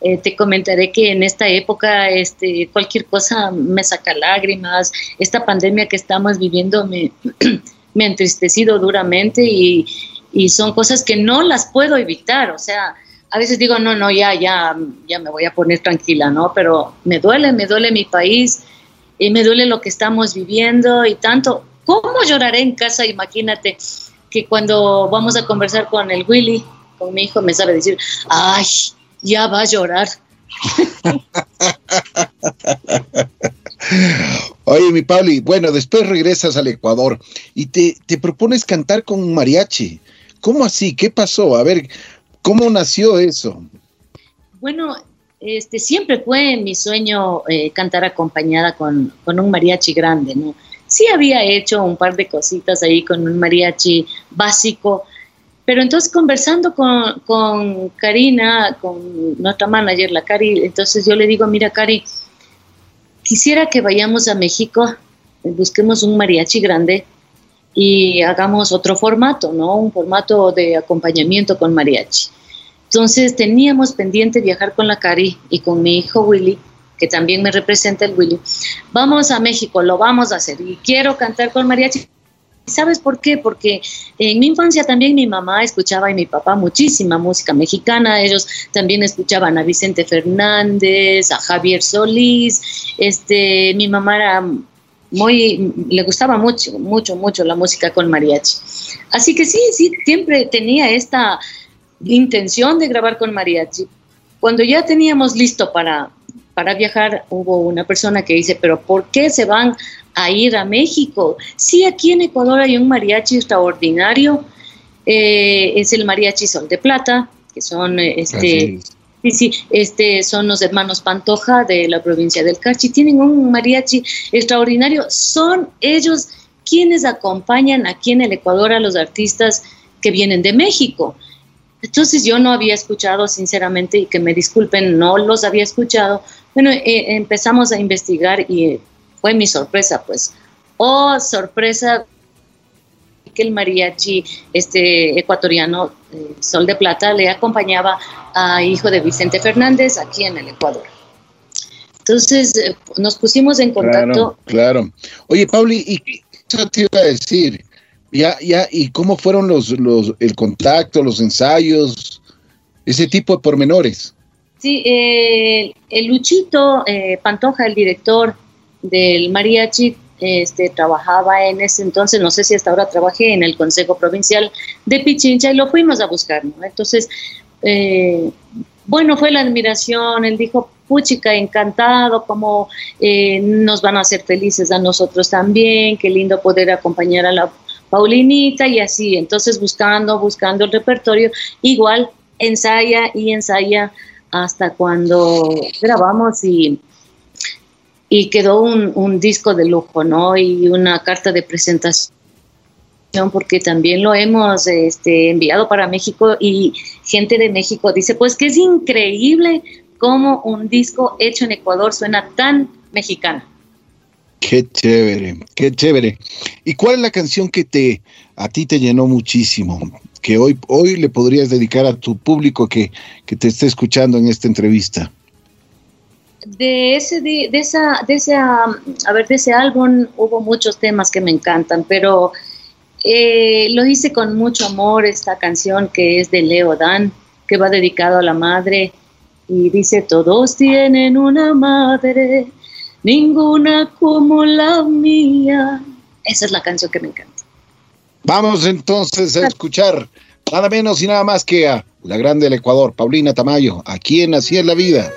Speaker 3: eh, te comentaré que en esta época este, cualquier cosa me saca lágrimas. Esta pandemia que estamos viviendo me, me ha entristecido duramente y, y son cosas que no las puedo evitar. O sea, a veces digo, no, no, ya, ya, ya me voy a poner tranquila, ¿no? Pero me duele, me duele mi país, y me duele lo que estamos viviendo y tanto. ¿Cómo lloraré en casa? Imagínate que cuando vamos a conversar con el Willy, con mi hijo, me sabe decir, ay, ya va a llorar.
Speaker 2: Oye, mi Pauli, bueno, después regresas al Ecuador y te, te propones cantar con un mariachi. ¿Cómo así? ¿Qué pasó? A ver, ¿cómo nació eso?
Speaker 3: Bueno, este, siempre fue mi sueño eh, cantar acompañada con, un mariachi grande, ¿no? Sí había hecho un par de cositas ahí con un mariachi básico, pero entonces conversando con, con Karina, con nuestra manager, la Cari, entonces yo le digo, mira Cari, quisiera que vayamos a México, busquemos un mariachi grande y hagamos otro formato, ¿no? Un formato de acompañamiento con mariachi. Entonces teníamos pendiente viajar con la Cari y con mi hijo Willy, que también me representa el Willy. Vamos a México, lo vamos a hacer y quiero cantar con mariachi. ¿Sabes por qué? Porque en mi infancia también mi mamá escuchaba y mi papá muchísima música mexicana. Ellos también escuchaban a Vicente Fernández, a Javier Solís. Este, mi mamá era muy, le gustaba mucho, mucho, mucho la música con mariachi. Así que sí, sí, siempre tenía esta intención de grabar con mariachi. Cuando ya teníamos listo para, para viajar, hubo una persona que dice, pero ¿por qué se van a ir a México? Sí, aquí en Ecuador hay un mariachi extraordinario, eh, es el mariachi Sol de Plata, que son este... Sí, sí, este, son los hermanos Pantoja de la provincia del Cachi. Tienen un mariachi extraordinario. Son ellos quienes acompañan aquí en el Ecuador a los artistas que vienen de México. Entonces yo no había escuchado, sinceramente, y que me disculpen, no los había escuchado. Bueno, eh, empezamos a investigar y fue mi sorpresa, pues. Oh, sorpresa que el mariachi este ecuatoriano eh, Sol de Plata le acompañaba a hijo de Vicente Fernández aquí en el Ecuador. Entonces eh, nos pusimos en contacto.
Speaker 2: Claro, claro. Oye, Pauli, ¿y qué te iba a decir? Ya, ya, ¿y cómo fueron los, los, el contacto, los ensayos, ese tipo de pormenores?
Speaker 3: Sí, eh, el Luchito eh, Pantoja, el director del mariachi, este, trabajaba en ese entonces, no sé si hasta ahora trabajé en el Consejo Provincial de Pichincha y lo fuimos a buscar, ¿no? Entonces, eh, bueno, fue la admiración, él dijo, puchica, encantado, como nos van a hacer felices a nosotros también, qué lindo poder acompañar a la Paulinita y así, entonces buscando, buscando el repertorio, igual ensaya y ensaya hasta cuando grabamos y, y quedó un, disco de lujo, ¿no? Y una carta de presentación porque también lo hemos este, enviado para México y gente de México dice, pues que es increíble cómo un disco hecho en Ecuador suena tan mexicano.
Speaker 2: Qué chévere, qué chévere. ¿Y cuál es la canción que te a ti te llenó muchísimo?
Speaker 4: que hoy, hoy le podrías dedicar a tu público que, que te esté escuchando en esta entrevista?
Speaker 3: De ese, de, esa, de ese, a ver, de ese álbum hubo muchos temas que me encantan, pero eh, lo hice con mucho amor esta canción que es de Leo Dan, que va dedicado a la madre y dice, todos tienen una madre, ninguna como la mía. Esa es la canción que me encanta.
Speaker 4: Vamos entonces a escuchar nada menos y nada más que a la grande del Ecuador, Paulina Tamayo, aquí en Así es la vida.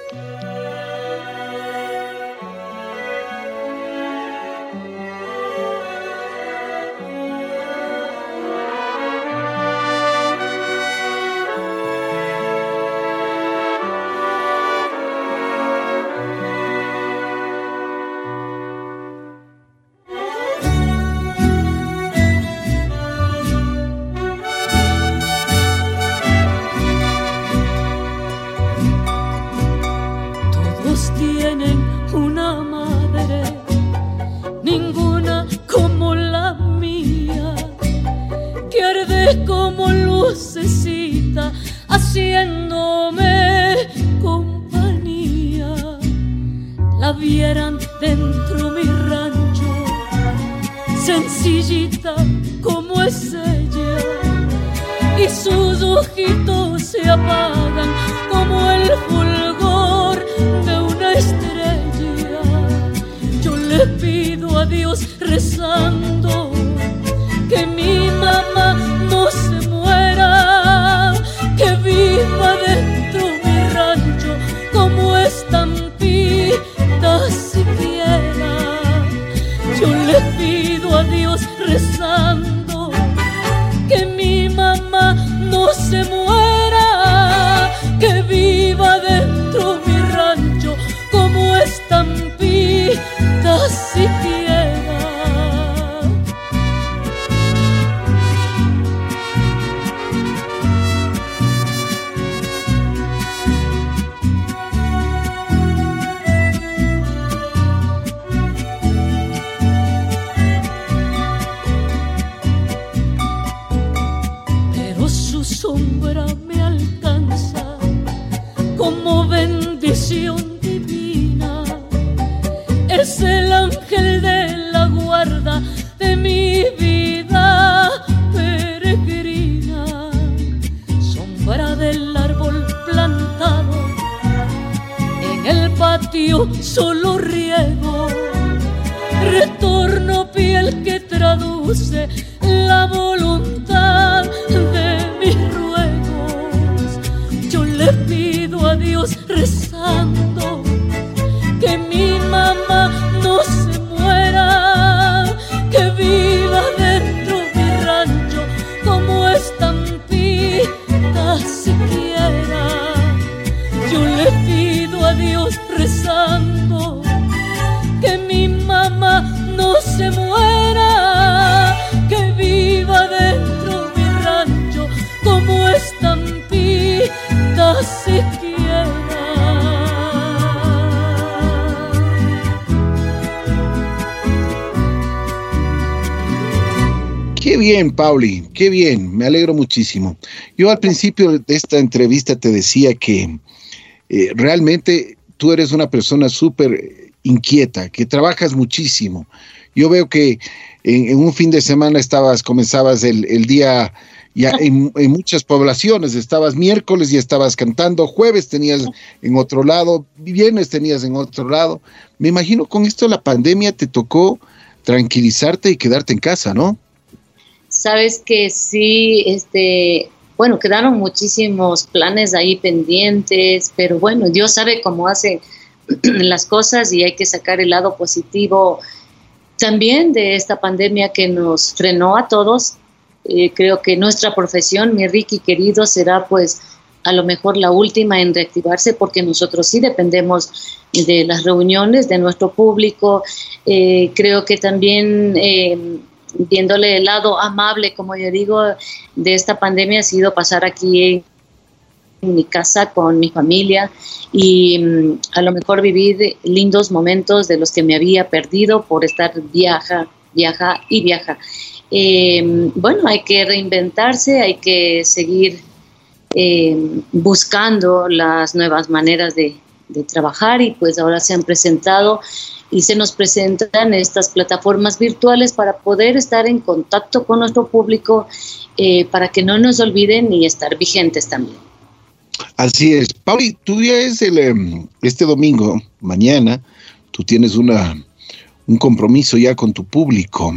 Speaker 4: Bien, Pauli, qué bien, me alegro muchísimo. Yo al principio de esta entrevista te decía que eh, realmente tú eres una persona súper inquieta, que trabajas muchísimo. Yo veo que en, un fin de semana estabas, comenzabas el, día ya en, en, muchas poblaciones, estabas miércoles y estabas cantando, jueves tenías en otro lado, viernes tenías en otro lado. Me imagino con esto la pandemia te tocó tranquilizarte y quedarte en casa, ¿no?
Speaker 3: Sabes que sí, este, bueno, quedaron muchísimos planes ahí pendientes, pero bueno, Dios sabe cómo hace las cosas y hay que sacar el lado positivo también de esta pandemia que nos frenó a todos. Eh, creo que nuestra profesión, mi Ricky querido, será pues a lo mejor la última en reactivarse porque nosotros sí dependemos de las reuniones, de nuestro público. Eh, creo que también eh, viéndole el lado amable, como yo digo, de esta pandemia ha sido pasar aquí en mi casa con mi familia y mm, a lo mejor vivir lindos momentos de los que me había perdido por estar viaja, viaja y viaja. eh, bueno, hay que reinventarse, hay que seguir eh, buscando las nuevas maneras de, trabajar y pues ahora se han presentado y se nos presentan estas plataformas virtuales para poder estar en contacto con nuestro público, eh, para que no nos olviden y estar vigentes también.
Speaker 2: Así es. Pauli, tú ya es el, em, este domingo, mañana, tú tienes una, un compromiso ya con tu público.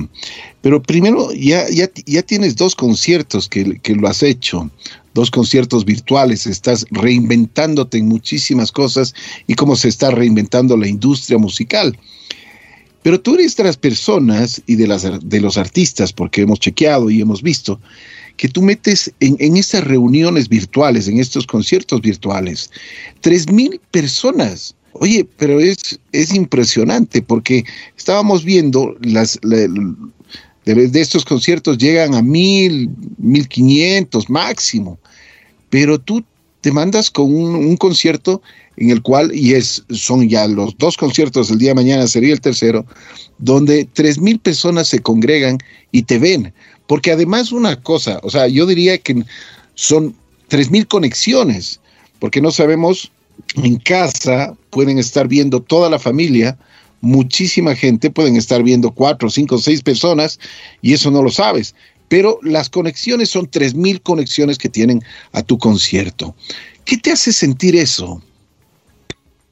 Speaker 2: Pero primero, ya, ya, ya tienes dos conciertos que, que, lo has hecho, dos conciertos virtuales, estás reinventándote en muchísimas cosas y cómo se está reinventando la industria musical. Pero tú eres de las personas y de, las, de los artistas, porque hemos chequeado y hemos visto, que tú metes en, en estas reuniones virtuales, en estos conciertos virtuales, tres mil personas Oye, pero es, es impresionante porque estábamos viendo las, de, estos conciertos llegan a mil, mil quinientos máximo, pero tú te mandas con un, concierto en el cual, y es, son ya los dos conciertos del día de mañana, sería el tercero, donde tres mil personas se congregan y te ven. Porque además una cosa, o sea, yo diría que son tres mil conexiones, porque no sabemos en casa pueden estar viendo toda la familia, muchísima gente, pueden estar viendo cuatro, cinco, seis personas y eso no lo sabes. Pero las conexiones son tres mil conexiones que tienen a tu concierto. ¿Qué te hace sentir eso?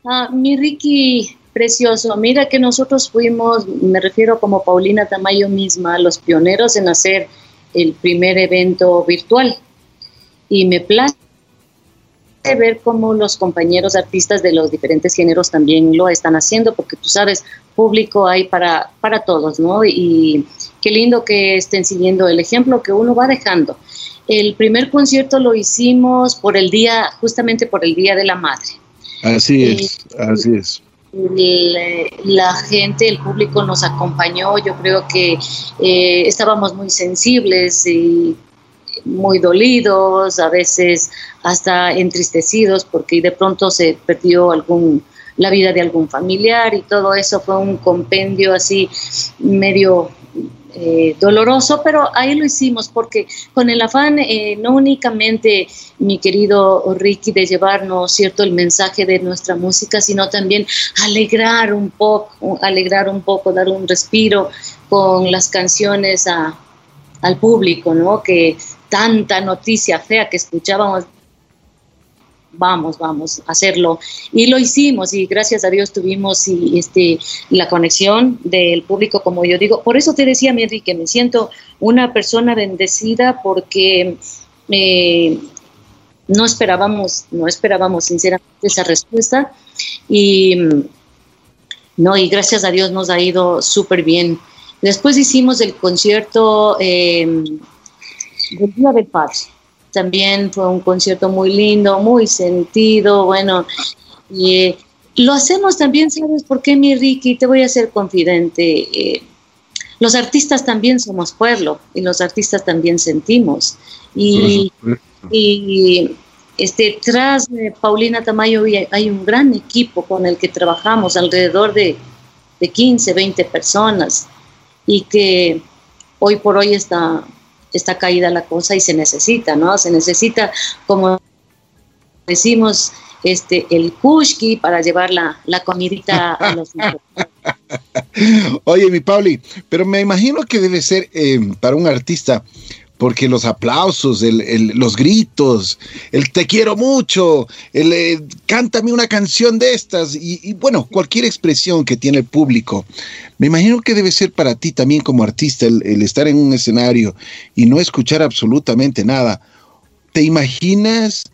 Speaker 3: Ah, mi Ricky, precioso. Mira que nosotros fuimos, me refiero como Paulina Tamayo misma, los pioneros en hacer el primer evento virtual. Y me place ver cómo los compañeros artistas de los diferentes géneros también lo están haciendo, porque tú sabes, público hay para, para todos, ¿no? Y qué lindo que estén siguiendo el ejemplo que uno va dejando. El primer concierto lo hicimos por el día, justamente por el Día de la Madre.
Speaker 2: Así es, así es.
Speaker 3: la gente, el público nos acompañó, yo creo que eh, estábamos muy sensibles y muy dolidos, a veces hasta entristecidos porque de pronto se perdió algún la vida de algún familiar y todo eso fue un compendio así medio eh, doloroso, pero ahí lo hicimos porque con el afán eh, no únicamente, mi querido Ricky, de llevarnos cierto el mensaje de nuestra música, sino también alegrar un poco, alegrar un poco, dar un respiro con las canciones al público, ¿no? Que tanta noticia fea que escuchábamos, vamos, vamos a hacerlo. Y lo hicimos y gracias a Dios tuvimos y, este, la conexión del público, como yo digo. Por eso te decía, mi Enrique, me siento una persona bendecida porque eh, no esperábamos, no esperábamos sinceramente esa respuesta y no, y gracias a Dios nos ha ido súper bien. Después hicimos el concierto eh, del Día del Padre. También fue un concierto muy lindo, muy sentido, bueno, y eh, lo hacemos también, ¿sabes por qué, mi Ricky? Te voy a ser confidente. Eh, los artistas también somos pueblo y los artistas también sentimos. Y, y este, tras de Paulina Tamayo hay un gran equipo con el que trabajamos, alrededor de, de 15, 20 personas, y que hoy por hoy está está caída la cosa y se necesita, ¿no? Se necesita, como decimos, este, el kushki para llevar la, la comidita a los
Speaker 2: Oye, mi Pauli, pero me imagino que debe ser eh, para un artista porque los aplausos, los gritos, el te quiero mucho, el eh, cántame una canción de estas y, bueno, cualquier expresión que tiene el público. Me imagino que debe ser para ti también como artista el, el estar en un escenario y no escuchar absolutamente nada. ¿Te imaginas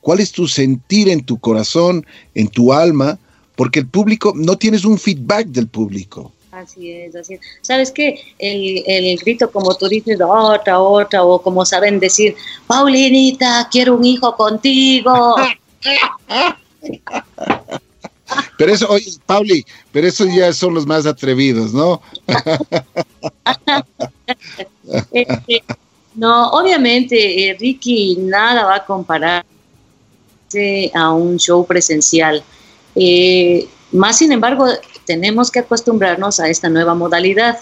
Speaker 2: cuál es tu sentir en tu corazón, en tu alma? Porque el público, no tienes un feedback del público.
Speaker 3: Así es, así es. ¿Sabes qué? El, el, grito, como tú dices, otra, otra, o como saben decir, Paulinita, quiero un hijo contigo.
Speaker 2: Pero eso, oye, Pauli, pero eso ya son los más atrevidos, ¿no?
Speaker 3: Este, no, obviamente, eh, Ricky nada va a compararse a un show presencial. Eh, más sin embargo, tenemos que acostumbrarnos a esta nueva modalidad.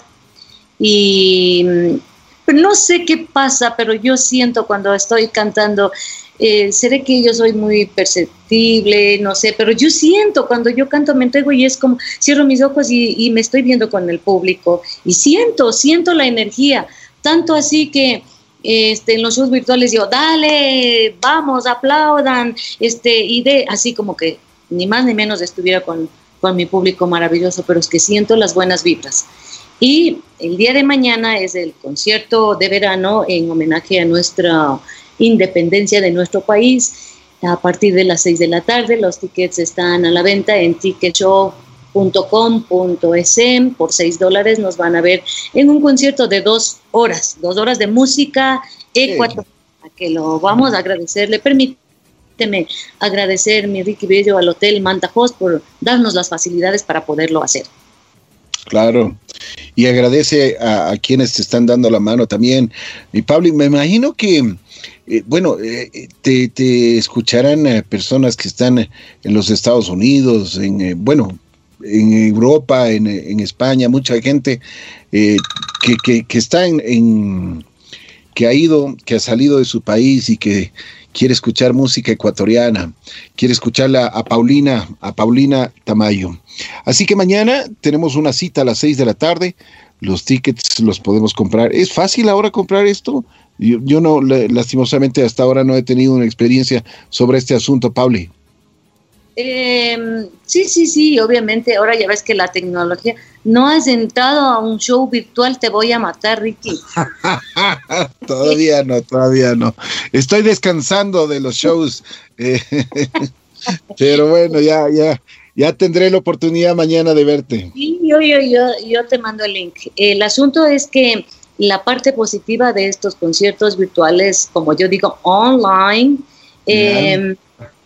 Speaker 3: Y mm, no sé qué pasa, pero yo siento cuando estoy cantando, eh, seré que yo soy muy perceptible, no sé, pero yo siento cuando yo canto me entrego y es como cierro mis ojos y, me estoy viendo con el público. Y siento, siento la energía, tanto así que este, en los shows virtuales digo, dale, vamos, aplaudan, este, y de así como que ni más ni menos estuviera con, con mi público maravilloso, pero es que siento las buenas vibras. Y el día de mañana es el concierto de verano en homenaje a nuestra independencia de nuestro país. A partir de las 6 de la tarde, los tickets están a la venta en ticketshow.com.es. Por 6 dólares nos van a ver en un concierto de dos horas, dos horas de música ecuatoriana, que lo vamos a agradecerle. Permíteme agradecer, mi Ricky Bello, al Hotel Manta Host por darnos las facilidades para poderlo hacer.
Speaker 2: Claro. Y agradece a, quienes te están dando la mano también. Y Pablo, me imagino que, eh, bueno, eh, te, escucharán eh, personas que están en los Estados Unidos, en, bueno, en Europa, en, España, mucha gente que, que, está en, que ha ido, que ha salido de su país y que quiere escuchar música ecuatoriana, quiere escucharla a Paulina, a Paulina Tamayo. Así que mañana tenemos una cita a las 6 de la tarde. Los tickets los podemos comprar. ¿Es fácil ahora comprar esto? Yo, no, lastimosamente hasta ahora no he tenido una experiencia sobre este asunto, Pauli.
Speaker 3: Em, sí, sí, sí, obviamente ahora ya ves que la tecnología, no has entrado a un show virtual, te voy a matar, Ricky.
Speaker 2: todavía no, todavía no. Estoy descansando de los shows, eh, pero bueno, ya, ya, ya tendré la oportunidad mañana de verte.
Speaker 3: Sí, yo, yo, yo, yo te mando el link. El asunto es que la parte positiva de estos conciertos virtuales, como yo digo, online, em,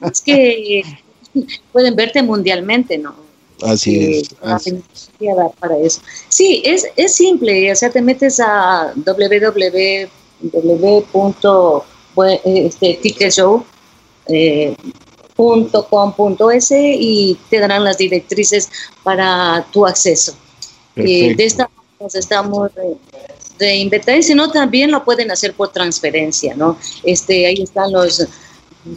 Speaker 3: es que pueden verte mundialmente, ¿no?
Speaker 2: Así eh, es.
Speaker 3: Para eso. Sí, es, es simple, o sea, te metes a www.ticketshow.com.es eh, y te darán las directrices para tu acceso. Eh, de esta nos estamos de inventar, sino también lo pueden hacer por transferencia, ¿no? Este, ahí están los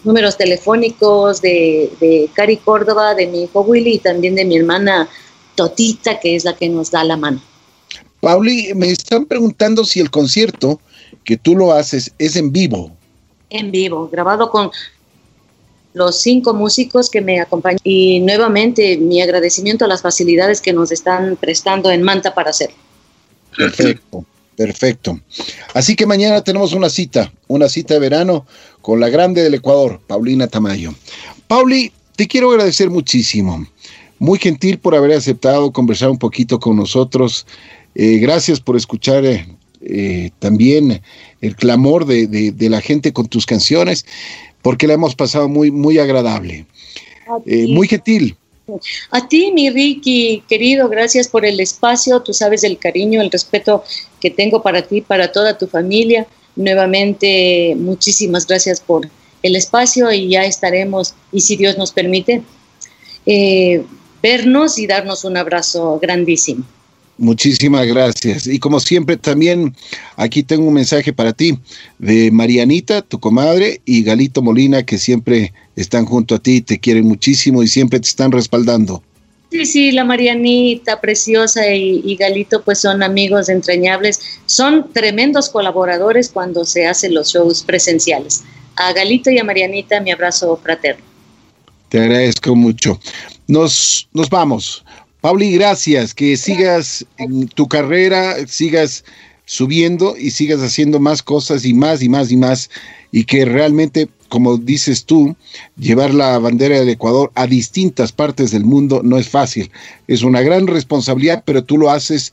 Speaker 3: números telefónicos de, de Cari Córdoba, de mi hijo Willy y también de mi hermana Totita, que es la que nos da la mano.
Speaker 2: Pauli, me están preguntando si el concierto que tú lo haces es en vivo.
Speaker 3: En vivo, grabado con los cinco músicos que me acompañan y nuevamente mi agradecimiento a las facilidades que nos están prestando en Manta para hacerlo.
Speaker 2: Perfecto. Perfecto. Así que mañana tenemos una cita, una cita de verano con la grande del Ecuador, Paulina Tamayo. Pauli, te quiero agradecer muchísimo. Muy gentil por haber aceptado conversar un poquito con nosotros. Eh, gracias por escuchar eh, eh, también el clamor de, de, la gente con tus canciones, porque la hemos pasado muy, muy agradable. muy gentil.
Speaker 3: A ti, mi Ricky, querido, gracias por el espacio. Tú sabes el cariño, el respeto que tengo para ti, para toda tu familia. Nuevamente, muchísimas gracias por el espacio y ya estaremos, y si Dios nos permite, eh, vernos y darnos un abrazo grandísimo.
Speaker 2: Muchísimas gracias. Y como siempre, también aquí tengo un mensaje para ti de Marianita, tu comadre, y Galito Molina, que siempre están junto a ti, te quieren muchísimo y siempre te están respaldando.
Speaker 3: Sí, sí, la Marianita preciosa y, Galito pues son amigos entrañables, son tremendos colaboradores cuando se hacen los shows presenciales. A Galito y a Marianita mi abrazo fraterno.
Speaker 2: Te agradezco mucho. Nos, nos vamos. Pauli, gracias, que sigas en tu carrera, sigas subiendo y sigas haciendo más cosas y más y más y más y que realmente, como dices tú, llevar la bandera del Ecuador a distintas partes del mundo no es fácil. Es una gran responsabilidad, pero tú lo haces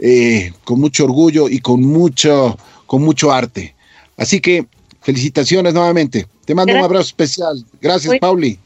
Speaker 2: eh, con mucho orgullo y con mucho, con mucho arte. Así que felicitaciones nuevamente. Te mando un abrazo especial. Gracias, Pauli.